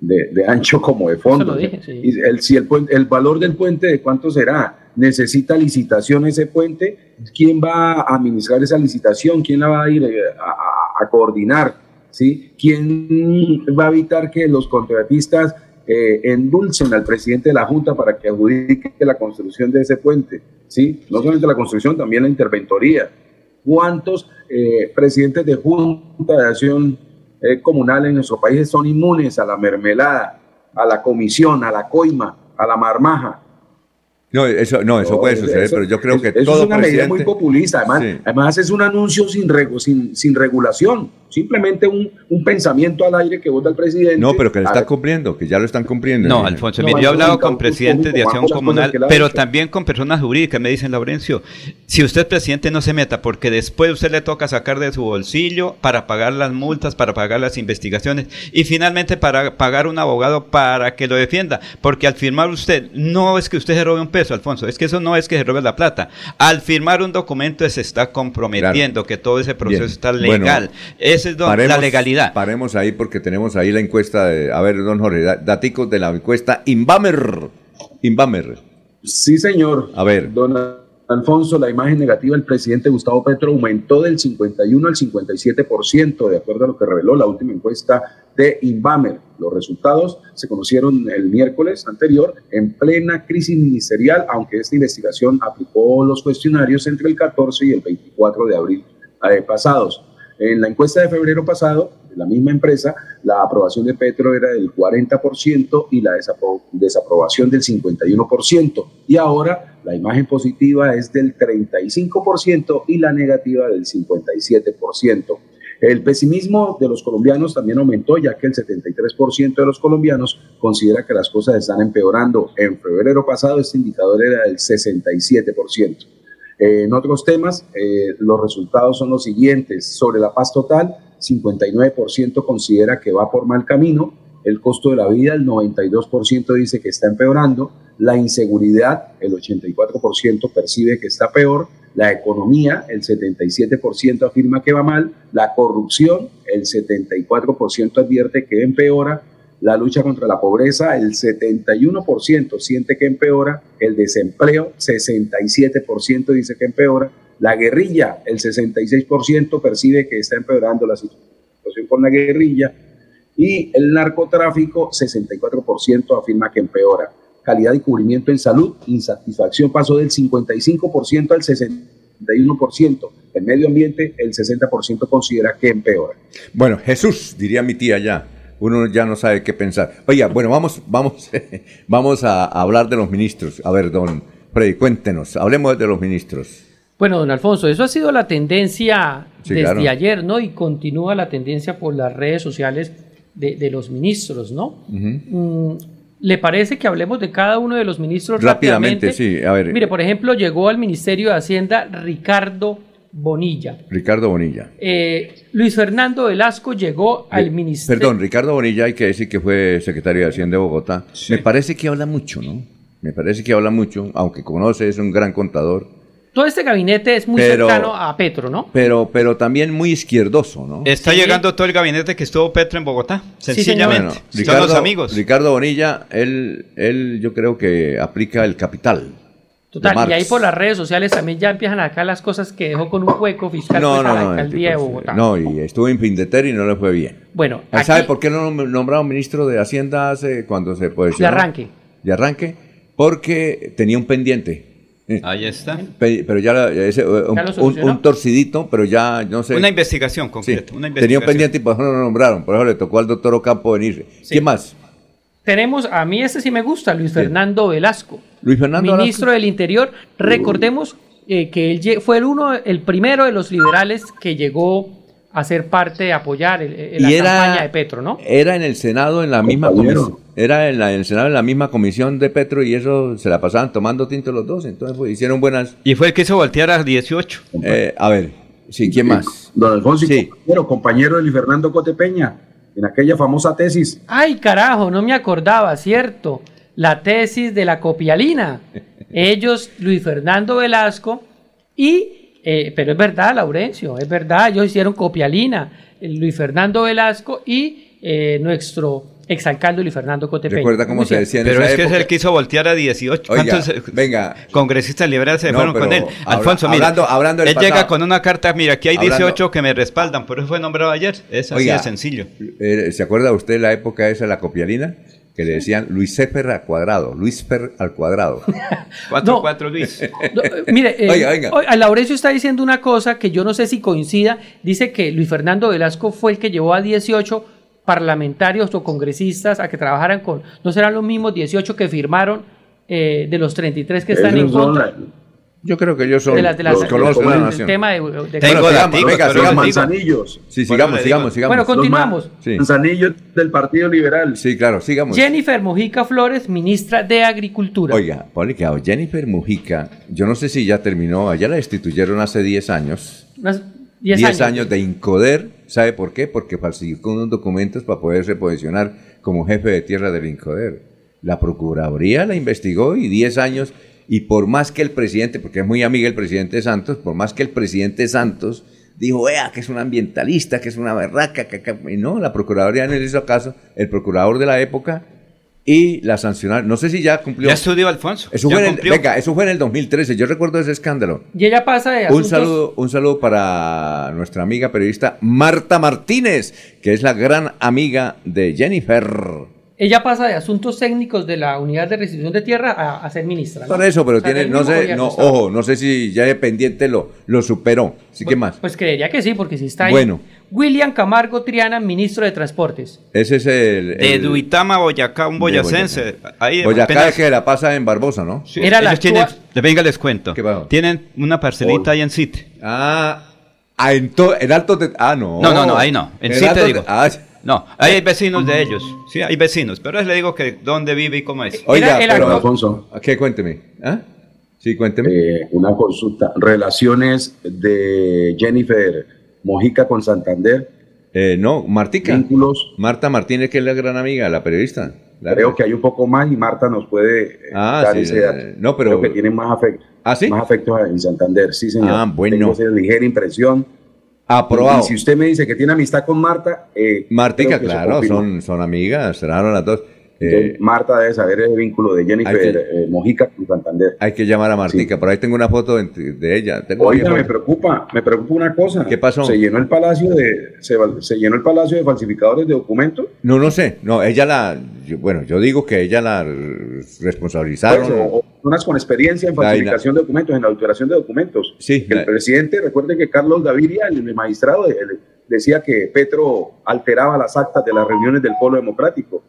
de, ancho como de fondo. y el, si el, el valor del puente, ¿de cuánto será? ¿Necesita licitación ese puente? ¿Quién va a administrar esa licitación? ¿Quién la va a ir eh, a, a coordinar? ¿Sí? ¿Quién va a evitar que los contratistas eh, endulcen al presidente de la Junta para que adjudique la construcción de ese puente, ¿sí? No solamente la construcción, también la interventoría. ¿Cuántos eh, presidentes de Junta de Acción eh, Comunal en nuestro país son inmunes a la mermelada, a la comisión, a la coima, a la marmaja? No, eso, no, eso puede suceder, pero yo creo que todo es una medida muy populista. Además, además es un anuncio sin, sin, sin regulación simplemente un, un, pensamiento al aire que vota el presidente. No, pero que le está cumpliendo, que ya lo están cumpliendo. No, Alfonso, yo he hablado con presidentes de acción comunal, pero también con personas jurídicas, me dicen, Laurencio, si usted presidente no se meta, porque después usted le toca sacar de su bolsillo para pagar las multas, para pagar las investigaciones y finalmente para pagar un abogado para que lo defienda, porque al firmar usted, no es que usted se robe un peso, Alfonso, es que eso no es que se robe la plata. Al firmar un documento se está comprometiendo que todo ese proceso está legal la legalidad. Paremos ahí porque tenemos ahí la encuesta de, a ver, don Jorge, daticos de la encuesta Inbamer. Inbamer. Sí, señor. A ver. Don Alfonso, la imagen negativa del presidente Gustavo Petro aumentó del 51 al 57%, de acuerdo a lo que reveló la última encuesta de Inbamer. Los resultados se conocieron el miércoles anterior en plena crisis ministerial, aunque esta investigación aplicó los cuestionarios entre el 14 y el 24 de abril eh, pasados. En la encuesta de febrero pasado, la misma empresa, la aprobación de Petro era del 40% y la desaprobación del 51%. Y ahora la imagen positiva es del 35% y la negativa del 57%. El pesimismo de los colombianos también aumentó, ya que el 73% de los colombianos considera que las cosas están empeorando. En febrero pasado este indicador era del 67%. Eh, en otros temas, eh, los resultados son los siguientes. Sobre la paz total, 59% considera que va por mal camino. El costo de la vida, el 92% dice que está empeorando. La inseguridad, el 84% percibe que está peor. La economía, el 77% afirma que va mal. La corrupción, el 74% advierte que empeora la lucha contra la pobreza, el 71% siente que empeora, el desempleo, 67% dice que empeora, la guerrilla, el 66% percibe que está empeorando la situación con la guerrilla, y el narcotráfico, 64% afirma que empeora. Calidad y cubrimiento en salud, insatisfacción pasó del 55% al 61%. El medio ambiente, el 60% considera que empeora. Bueno, Jesús, diría mi tía ya uno ya no sabe qué pensar. Oiga, bueno, vamos, vamos, vamos a hablar de los ministros. A ver, don Freddy, cuéntenos, hablemos de los ministros. Bueno, don Alfonso, eso ha sido la tendencia desde ayer, ¿no? Y continúa la tendencia por las redes sociales de, los ministros, ¿no? Mm, ¿Le parece que hablemos de cada uno de los ministros rápidamente? sí. A ver. Mire, por ejemplo, llegó al Ministerio de Hacienda Ricardo Bonilla. Ricardo Bonilla. Eh, Luis Fernando Velasco llegó al ministerio. Perdón, Ricardo Bonilla hay que decir que fue secretario de Hacienda de Bogotá. Me parece que habla mucho, ¿no? Me parece que habla mucho, aunque conoce, es un gran contador. Todo este gabinete es muy cercano a Petro, ¿no? Pero, pero también muy izquierdoso, ¿no? Está llegando todo el gabinete que estuvo Petro en Bogotá, sencillamente. Sí, Ricardo, los amigos. Ricardo Bonilla, él, él yo creo que aplica el capital. Total, y ahí por las redes sociales también ya empiezan acá las cosas que dejó con un hueco fiscal no, pues, no, a la alcaldía de Bogotá. No, y estuvo en Pindeter y no le fue bien. Bueno, ¿sabe por qué no nombraron ministro de Hacienda hace cuando se puede De arranque. De arranque, porque tenía un pendiente Ahí está. Pero ya, un, torcidito, pero ya no sé. Una investigación concreta. Tenía un pendiente y por eso no lo nombraron. Por eso le tocó al doctor Ocampo venir. ¿Qué más? Tenemos, a mí este sí me gusta, Luis Fernando Velasco. Luis Fernando Ministro del Interior. Recordemos eh, que él fue el uno, el primero de los liberales que llegó a ser parte, a apoyar la campaña de Petro, ¿no? Era en el Senado en la misma comisión era en, la, el Senado en la misma comisión de Petro y eso se la pasaban tomando tinto los dos, entonces hicieron buenas... Y fue el que hizo voltear a 18. Eh, a ver, sí, ¿quién más? Don Alfonso, sí. compañero, compañero de Luis Fernando Cotepeña, en aquella famosa tesis. Ay, carajo, no me acordaba, cierto. La tesis de la copialina. Ellos, Luis Fernando Velasco y, eh, pero es verdad, Laurencio, es verdad, ellos hicieron copialina, Luis Fernando Velasco y eh, nuestro exalcalde Luis Fernando Cotepeña. Recuerda cómo se decía en Pero es que es el que hizo voltear a 18. ¿Cuántos venga. congresistas liberales se fueron con él? Alfonso, mira, hablando, hablando él llega con una carta, mira, aquí hay 18 que me respaldan, por eso fue nombrado ayer. Es así de sencillo. Eh, ¿Se acuerda usted la época esa, la copialina? Que le decían Luis Sefer al cuadrado, Luis Fer al cuadrado. 4 4 Luis. mire, eh, oiga. Hoy, Laurencio está diciendo una cosa que yo no sé si coincida. Dice que Luis Fernando Velasco fue el que llevó a 18 parlamentarios o congresistas a que trabajaran con, no serán los mismos 18 que firmaron eh, de los 33 que están en contra. Yo creo que ellos son de de los colores de la nación. tema de, de Tengo sigamos, venga, sigamos, manzanillos. Sí, sigamos, sigamos, sigamos. Bueno, continuamos. Sí. Manzanillos del Partido Liberal. Sí, claro, sigamos. Jennifer Mujica Flores, ministra de Agricultura. Oiga, que Jennifer Mujica, yo no sé si ya terminó, ya la destituyeron hace 10 años. 10 años. años de Incoder. ¿Sabe por qué? Porque falsificó unos documentos para poderse posicionar como jefe de tierra del Incoder. La Procuraduría la investigó y 10 años, y por más que el presidente, porque es muy amiga el presidente Santos, por más que el presidente Santos dijo, vea, que es un ambientalista, que es una berraca, que, y no, la Procuraduría no le hizo caso, el procurador de la época y la sancionaron. No sé si ya cumplió. Ya estudió Alfonso. Eso fue, en el, venga, eso fue en el 2013. Yo recuerdo ese escándalo. Y ella pasa de asuntos... Un saludo, un saludo para nuestra amiga periodista Marta Martínez, que es la gran amiga de Jennifer. Ella pasa de asuntos técnicos de la unidad de restitución de tierra a, ser ministra. Por eso, pero tiene, no sé, no, ojo, no sé si ya de pendiente lo, lo superó. ¿Sí pues, más? Pues creería que sí, porque si está ahí. Bueno. William Camargo Triana, ministro de Transportes. Ese es el. de Duitama, Boyacá, un boyacense. Ahí Boyacá es que la pasa en Barbosa, ¿no? Sí. Era la tienen, venga, les cuento. Tienen una parcelita ahí en Cite. Ah, ah en, en Alto. ah, no. No, no, no, ahí no. En, Cite digo. Ah, no, hay vecinos de ellos, sí, hay vecinos, pero les digo que dónde vive y cómo es. Oiga, pero Alfonso. ¿Qué? Cuénteme. ¿Ah? Sí, cuénteme. Eh, una consulta. Relaciones de Jennifer Mojica con Santander. Eh, no, Martica. Vínculos. Marta Martínez, que es la gran amiga, la periodista. Creo que hay un poco más y Marta nos puede eh, ah, dar ese dato. No, pero... Creo que tienen más afecto. ¿Ah, sí? Más afecto en Santander, sí, señor. Ah, bueno. Tengo esa ligera impresión Aprobado. Y, si usted me dice que tiene amistad con Marta. Eh, Martica, claro, son, son amigas, cerraron las dos. Eh, Marta debe saber el vínculo de Jennifer eh, Mojica con Santander. Hay que llamar a Martica, por ahí tengo una foto de, ella. Tengo Oiga, me preocupa, me preocupa una cosa. ¿Qué pasó? Se llenó el palacio de, se, llenó el palacio de falsificadores de documentos. No, no sé, no, ella la, bueno, yo digo que ella la responsabilizaron. Pues, personas con experiencia en falsificación de documentos, en adulteración de documentos. Sí. El presidente, recuerde que Carlos Gaviria, el, magistrado, decía que Petro alteraba las actas de las reuniones del Polo Democrático.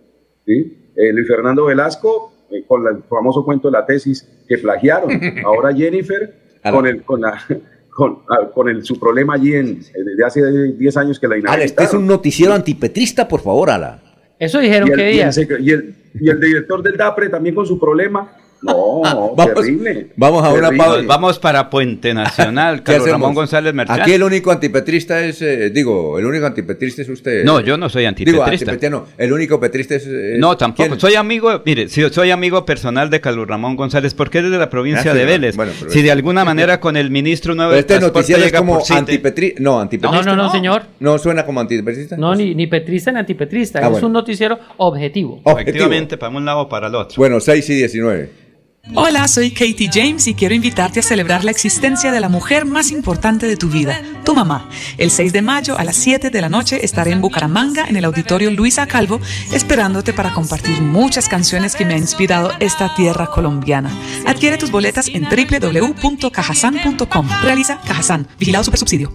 ¿Sí? Eh, Luis Fernando Velasco, eh, con el famoso cuento de la tesis que plagiaron. Ahora Jennifer, con, el, con, la, con, con el, su problema allí en, desde hace 10 años que la inauguraron. Ala, este es un noticiero antipetrista, por favor, Ala. Eso dijeron que día. Y el, y el director del DAPRE también con su problema no, vamos, terrible. Vamos a una pausa. Vamos para Puente Nacional, Carlos Ramón González Mercado. Aquí el único antipetrista es, eh, digo, el único antipetrista es usted. No, yo no soy antipetrista. Digo, no, el único petrista es. no, tampoco. Soy amigo, mire, si soy amigo personal de Carlos Ramón González, porque es de la provincia de Vélez. si de alguna manera con el ministro nuevo de este noticiero es como antipetrista. No, antipetrista. No, no, no, señor. No suena como antipetrista. No, ni, ni petrista ni antipetrista. Ah, es un noticiero objetivo. Efectivamente, para un lado o para el otro. Bueno, 6 y 19. Hola, soy Katie James y quiero invitarte a celebrar la existencia de la mujer más importante de tu vida, tu mamá. El 6 de mayo a las 7 de la noche estaré en Bucaramanga, en el auditorio Luisa Calvo, esperándote para compartir muchas canciones que me han inspirado esta tierra colombiana. Adquiere tus boletas en www.cajasan.com. Realiza Cajasan, vigilado super subsidio.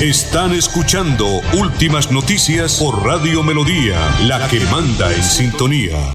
Están escuchando Últimas Noticias por Radio Melodía, la que manda en sintonía.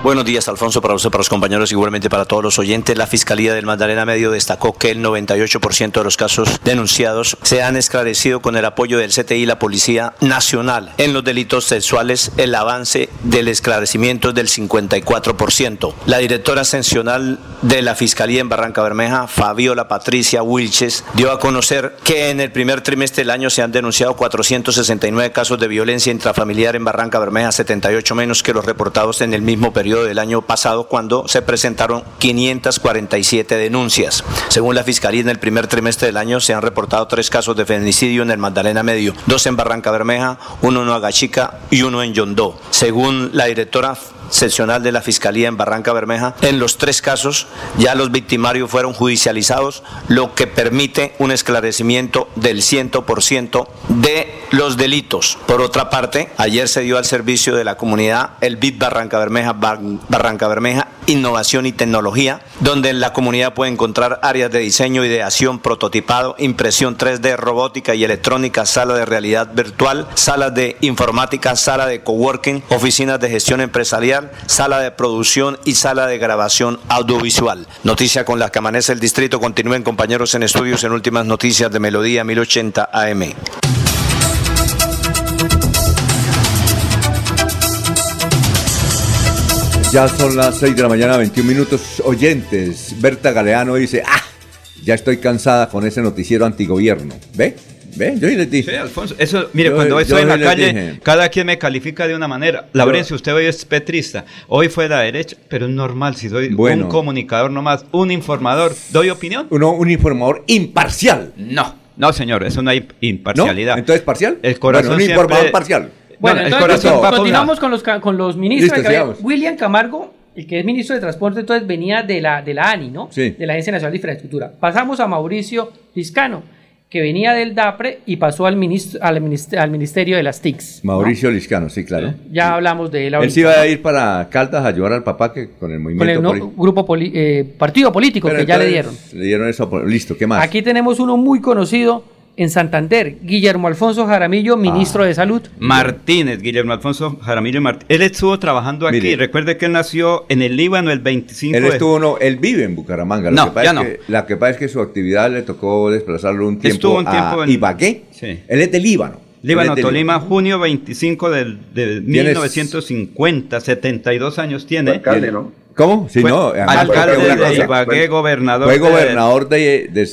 Buenos días, Alfonso, para usted, para los compañeros, igualmente para todos los oyentes. La Fiscalía del Magdalena Medio destacó que el 98% de los casos denunciados se han esclarecido con el apoyo del CTI y la Policía Nacional. En los delitos sexuales, el avance del esclarecimiento es del 54%. La directora ascensional de la Fiscalía en Barranca Bermeja, Fabiola Patricia Wilches, dio a conocer que en el primer trimestre del año se han denunciado 469 casos de violencia intrafamiliar en Barranca Bermeja, 78 menos que los reportados en el mismo periodo del año pasado cuando se presentaron 547 denuncias. Según la Fiscalía, en el primer trimestre del año se han reportado tres casos de feminicidio en el Magdalena Medio, dos en Barranca Bermeja, uno en Agachica y uno en Yondó. Según la directora seccional de la Fiscalía en Barranca Bermeja. En los tres casos ya los victimarios fueron judicializados, lo que permite un esclarecimiento del 100% de los delitos. Por otra parte, ayer se dio al servicio de la comunidad el BIT Barranca Bermeja, Barranca Bermeja Innovación y Tecnología, donde la comunidad puede encontrar áreas de diseño, ideación, prototipado, impresión 3D, robótica y electrónica, sala de realidad virtual, salas de informática, sala de coworking, oficinas de gestión empresarial, sala de producción y sala de grabación audiovisual. Noticia con la que amanece el distrito. Continúen compañeros en estudios en últimas noticias de Melodía 1080 AM. Ya son las 6 de la mañana, 21 minutos. Oyentes, Berta Galeano dice, ah, ya estoy cansada con ese noticiero antigobierno. ¿Ve? ¿Ve? Yo les dije. Sí, Alfonso. Eso, mire, cuando estoy en la calle, cada quien me califica de una manera. Laurencio, usted hoy es petrista. Hoy fue de la derecha, pero es normal. Si soy un comunicador nomás, un informador, ¿doy opinión? Uno, un informador imparcial. No, no, señor, eso no hay imparcialidad. ¿Entonces parcial? El corazón un informador parcial. Bueno, entonces continuamos con los, con los ministros. William Camargo, el que es ministro de Transporte, entonces venía de la, de la ANI, ¿no? Sí. De la Agencia Nacional de Infraestructura. Pasamos a Mauricio Liscano, que venía del DAPRE y pasó al, ministro, al, ministerio, de las TICs. Mauricio Liscano, sí, claro. Ya hablamos de él Él sí iba a ir para Caldas a ayudar al papá que con el movimiento con el grupo eh, partido político que ya le dieron. Le dieron eso, listo, ¿qué más? Aquí tenemos uno muy conocido en Santander, Guillermo Alfonso Jaramillo, ministro de Salud. Martínez, Guillermo Alfonso Jaramillo Martínez. Él estuvo trabajando aquí. Recuerde que él nació en el Líbano el 25 Él estuvo, no, él vive en Bucaramanga. no, ya no. la que pasa es que su actividad le tocó desplazarlo un tiempo, estuvo un tiempo a Ibagué. Sí. Él es de Líbano. Líbano, Tolima, junio 25 del, de 1950, 72 años tiene. Alcalde, ¿no? ¿Cómo? Si no, alcalde de Ibagué, gobernador. Fue gobernador de, de,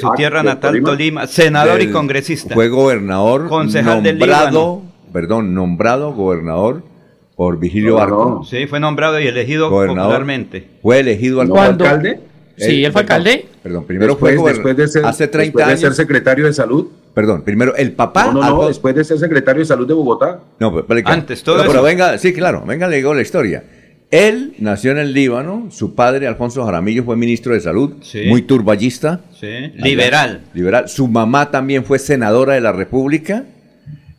su tierra natal, Tolima, senador y congresista. Fue gobernador, concejal nombrado, perdón, nombrado gobernador por Vigilio Barco. Sí, fue nombrado y elegido popularmente. Fue elegido alcalde. Sí, él fue alcalde. Perdón, primero fue después de ser, hace 30 años. de ser secretario de salud. Perdón, primero el papá. No, no, no después de ser secretario de salud de Bogotá. No, pero, antes todo pero, pero venga, sí, claro, venga, le digo la historia. Él nació en el Líbano, su padre Alfonso Jaramillo fue ministro de salud, muy turballista, liberal. liberal. Su mamá también fue senadora de la República,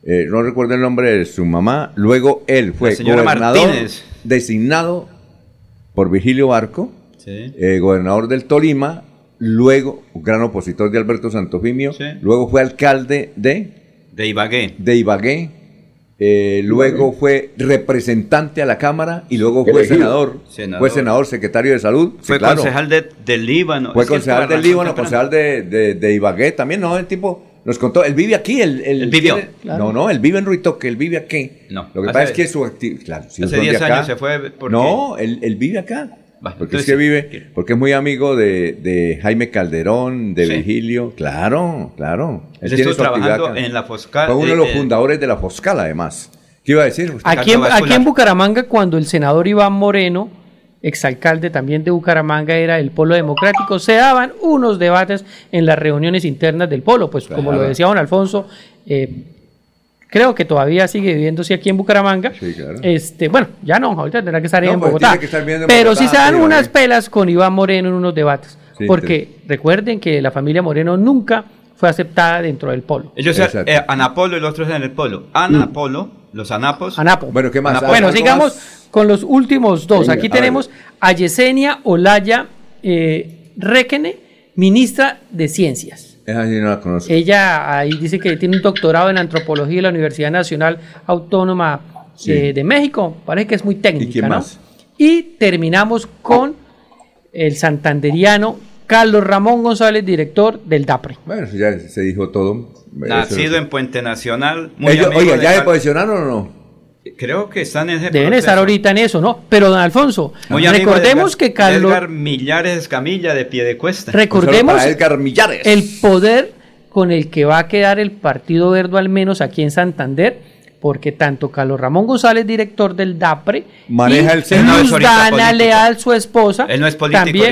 eh, no recuerdo el nombre de su mamá. Luego él fue gobernador designado por Vigilio Barco, eh, gobernador del Tolima, luego gran opositor de Alberto Santofimio, luego fue alcalde de de Ibagué. De Ibagué eh, luego fue representante a la Cámara y luego fue senador, Fue senador, secretario de Salud. Fue concejal del Líbano. Fue concejal del Líbano, concejal de, de, Ibagué también, ¿no? El tipo nos contó, él vive aquí. Él, él, vivió. No, no, él vive en Ruitoque, él vive aquí. No. Lo que pasa es que su actividad. Claro, hace 10 años se fue. No, él, él vive acá porque es que vive, porque es muy amigo de, Jaime Calderón, de Vigilio, claro, claro. Él, estuvo trabajando en la Foscal. Fue uno de los eh, eh, fundadores de la Foscal, además. ¿Qué iba a decir? Aquí en, aquí en Bucaramanga, cuando el senador Iván Moreno, exalcalde también de Bucaramanga, era el Polo Democrático, se daban unos debates en las reuniones internas del Polo, pues como lo decía don Alfonso, eh, creo que todavía sigue viviéndose aquí en Bucaramanga. Sí, claro. Este, bueno, ya no, ahorita tendrá que estar en pues, Bogotá. pero sí se dan unas pelas con Iván Moreno en unos debates. porque recuerden que la familia Moreno nunca fue aceptada dentro del polo. Ellos eh, Anapolo y los otros en el polo. Anapolo, los Anapos. Anapo. Bueno, ¿qué más? Bueno, sigamos con los últimos dos. Aquí tenemos a Yesenia Olaya eh, Requene, ministra de Ciencias. Ella ahí dice que tiene un doctorado en antropología en la Universidad Nacional Autónoma de, México. Parece que es muy técnica. ¿Y, más? y terminamos con el santanderiano Carlos Ramón González, director del DAPRE. Bueno, ya se dijo todo. Nacido en Puente Nacional. oiga, ¿ya se posicionaron o no? Creo que están en ese Deben estar ahorita en eso, ¿no? Pero, don Alfonso, recordemos que Carlos... Edgar Millares Escamilla de pie de cuesta. Recordemos el poder con el que va a quedar el Partido Verde, al menos aquí en Santander, porque tanto Carlos Ramón González, director del DAPRE, maneja el Luz Dana Leal, su esposa, él no es político también,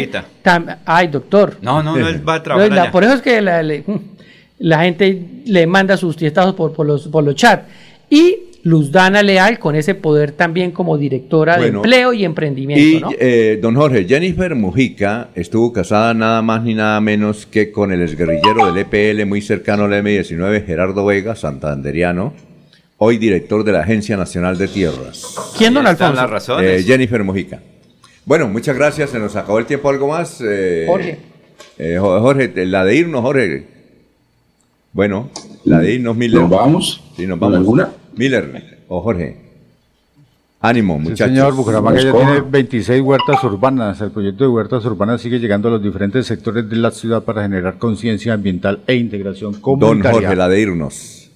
ahorita. ay, doctor. No, no, no, él va a trabajar. por eso es que la, gente le manda sus tiestazos por, por, los, por los chats. Y Luzdana Leal con ese poder también como directora de empleo y emprendimiento. Y eh, don Jorge, Jennifer Mujica estuvo casada nada más ni nada menos que con el exguerrillero del EPL muy cercano al M19, Gerardo Vega, santanderiano, hoy director de la Agencia Nacional de Tierras. ¿Quién, don Alfonso? Las eh, Jennifer Mujica. Bueno, muchas gracias, se nos acabó el tiempo, ¿algo más? Eh, Jorge. Jorge, la de irnos, Jorge. Bueno, la de irnos, Miller. ¿Nos vamos? Sí, nos vamos. ¿Alguna? Miller o Jorge. Ánimo, muchachos. señor, Bucaramanga ya tiene 26 huertas urbanas. El proyecto de huertas urbanas sigue llegando a los diferentes sectores de la ciudad para generar conciencia ambiental e integración comunitaria. Don Jorge, la de irnos.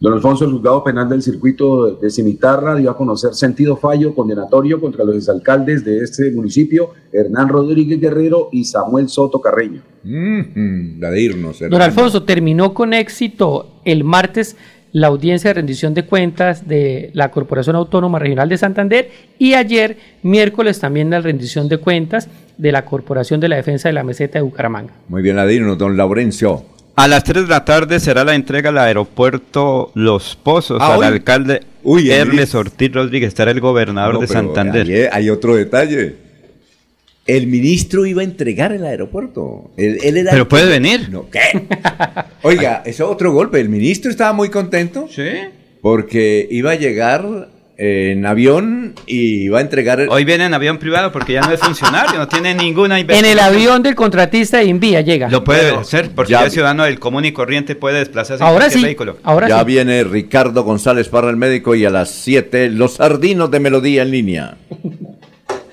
Don Alfonso, el juzgado penal del circuito de Cimitarra dio a conocer sentido fallo condenatorio contra los exalcaldes de este municipio, Hernán Rodríguez Guerrero y Samuel Soto Carreño. la de irnos. Don Alfonso, terminó con éxito el martes la audiencia de rendición de cuentas de la Corporación Autónoma Regional de Santander y ayer, miércoles, también la rendición de cuentas de la Corporación de la Defensa de la Meseta de Bucaramanga. Muy bien, Adino, don Laurencio. A las 3 de la tarde será la entrega al aeropuerto Los Pozos ah, al alcalde Uy, Ernest Ortiz Rodríguez, estará el gobernador de Santander. hay otro detalle el ministro iba a entregar el aeropuerto. Pero puede venir. No, ¿Qué? Oiga, ese otro golpe. El ministro estaba muy contento. Sí. Porque iba a llegar en avión y iba a entregar. Hoy viene en avión privado porque ya no es funcionario, no tiene ninguna inversión. En el avión del contratista de Invía llega. Lo puede hacer porque ya, el ciudadano del común y corriente puede desplazarse ahora en sí, vehículo. Ahora ya viene Ricardo González para el médico y a las 7 los sardinos de melodía en línea.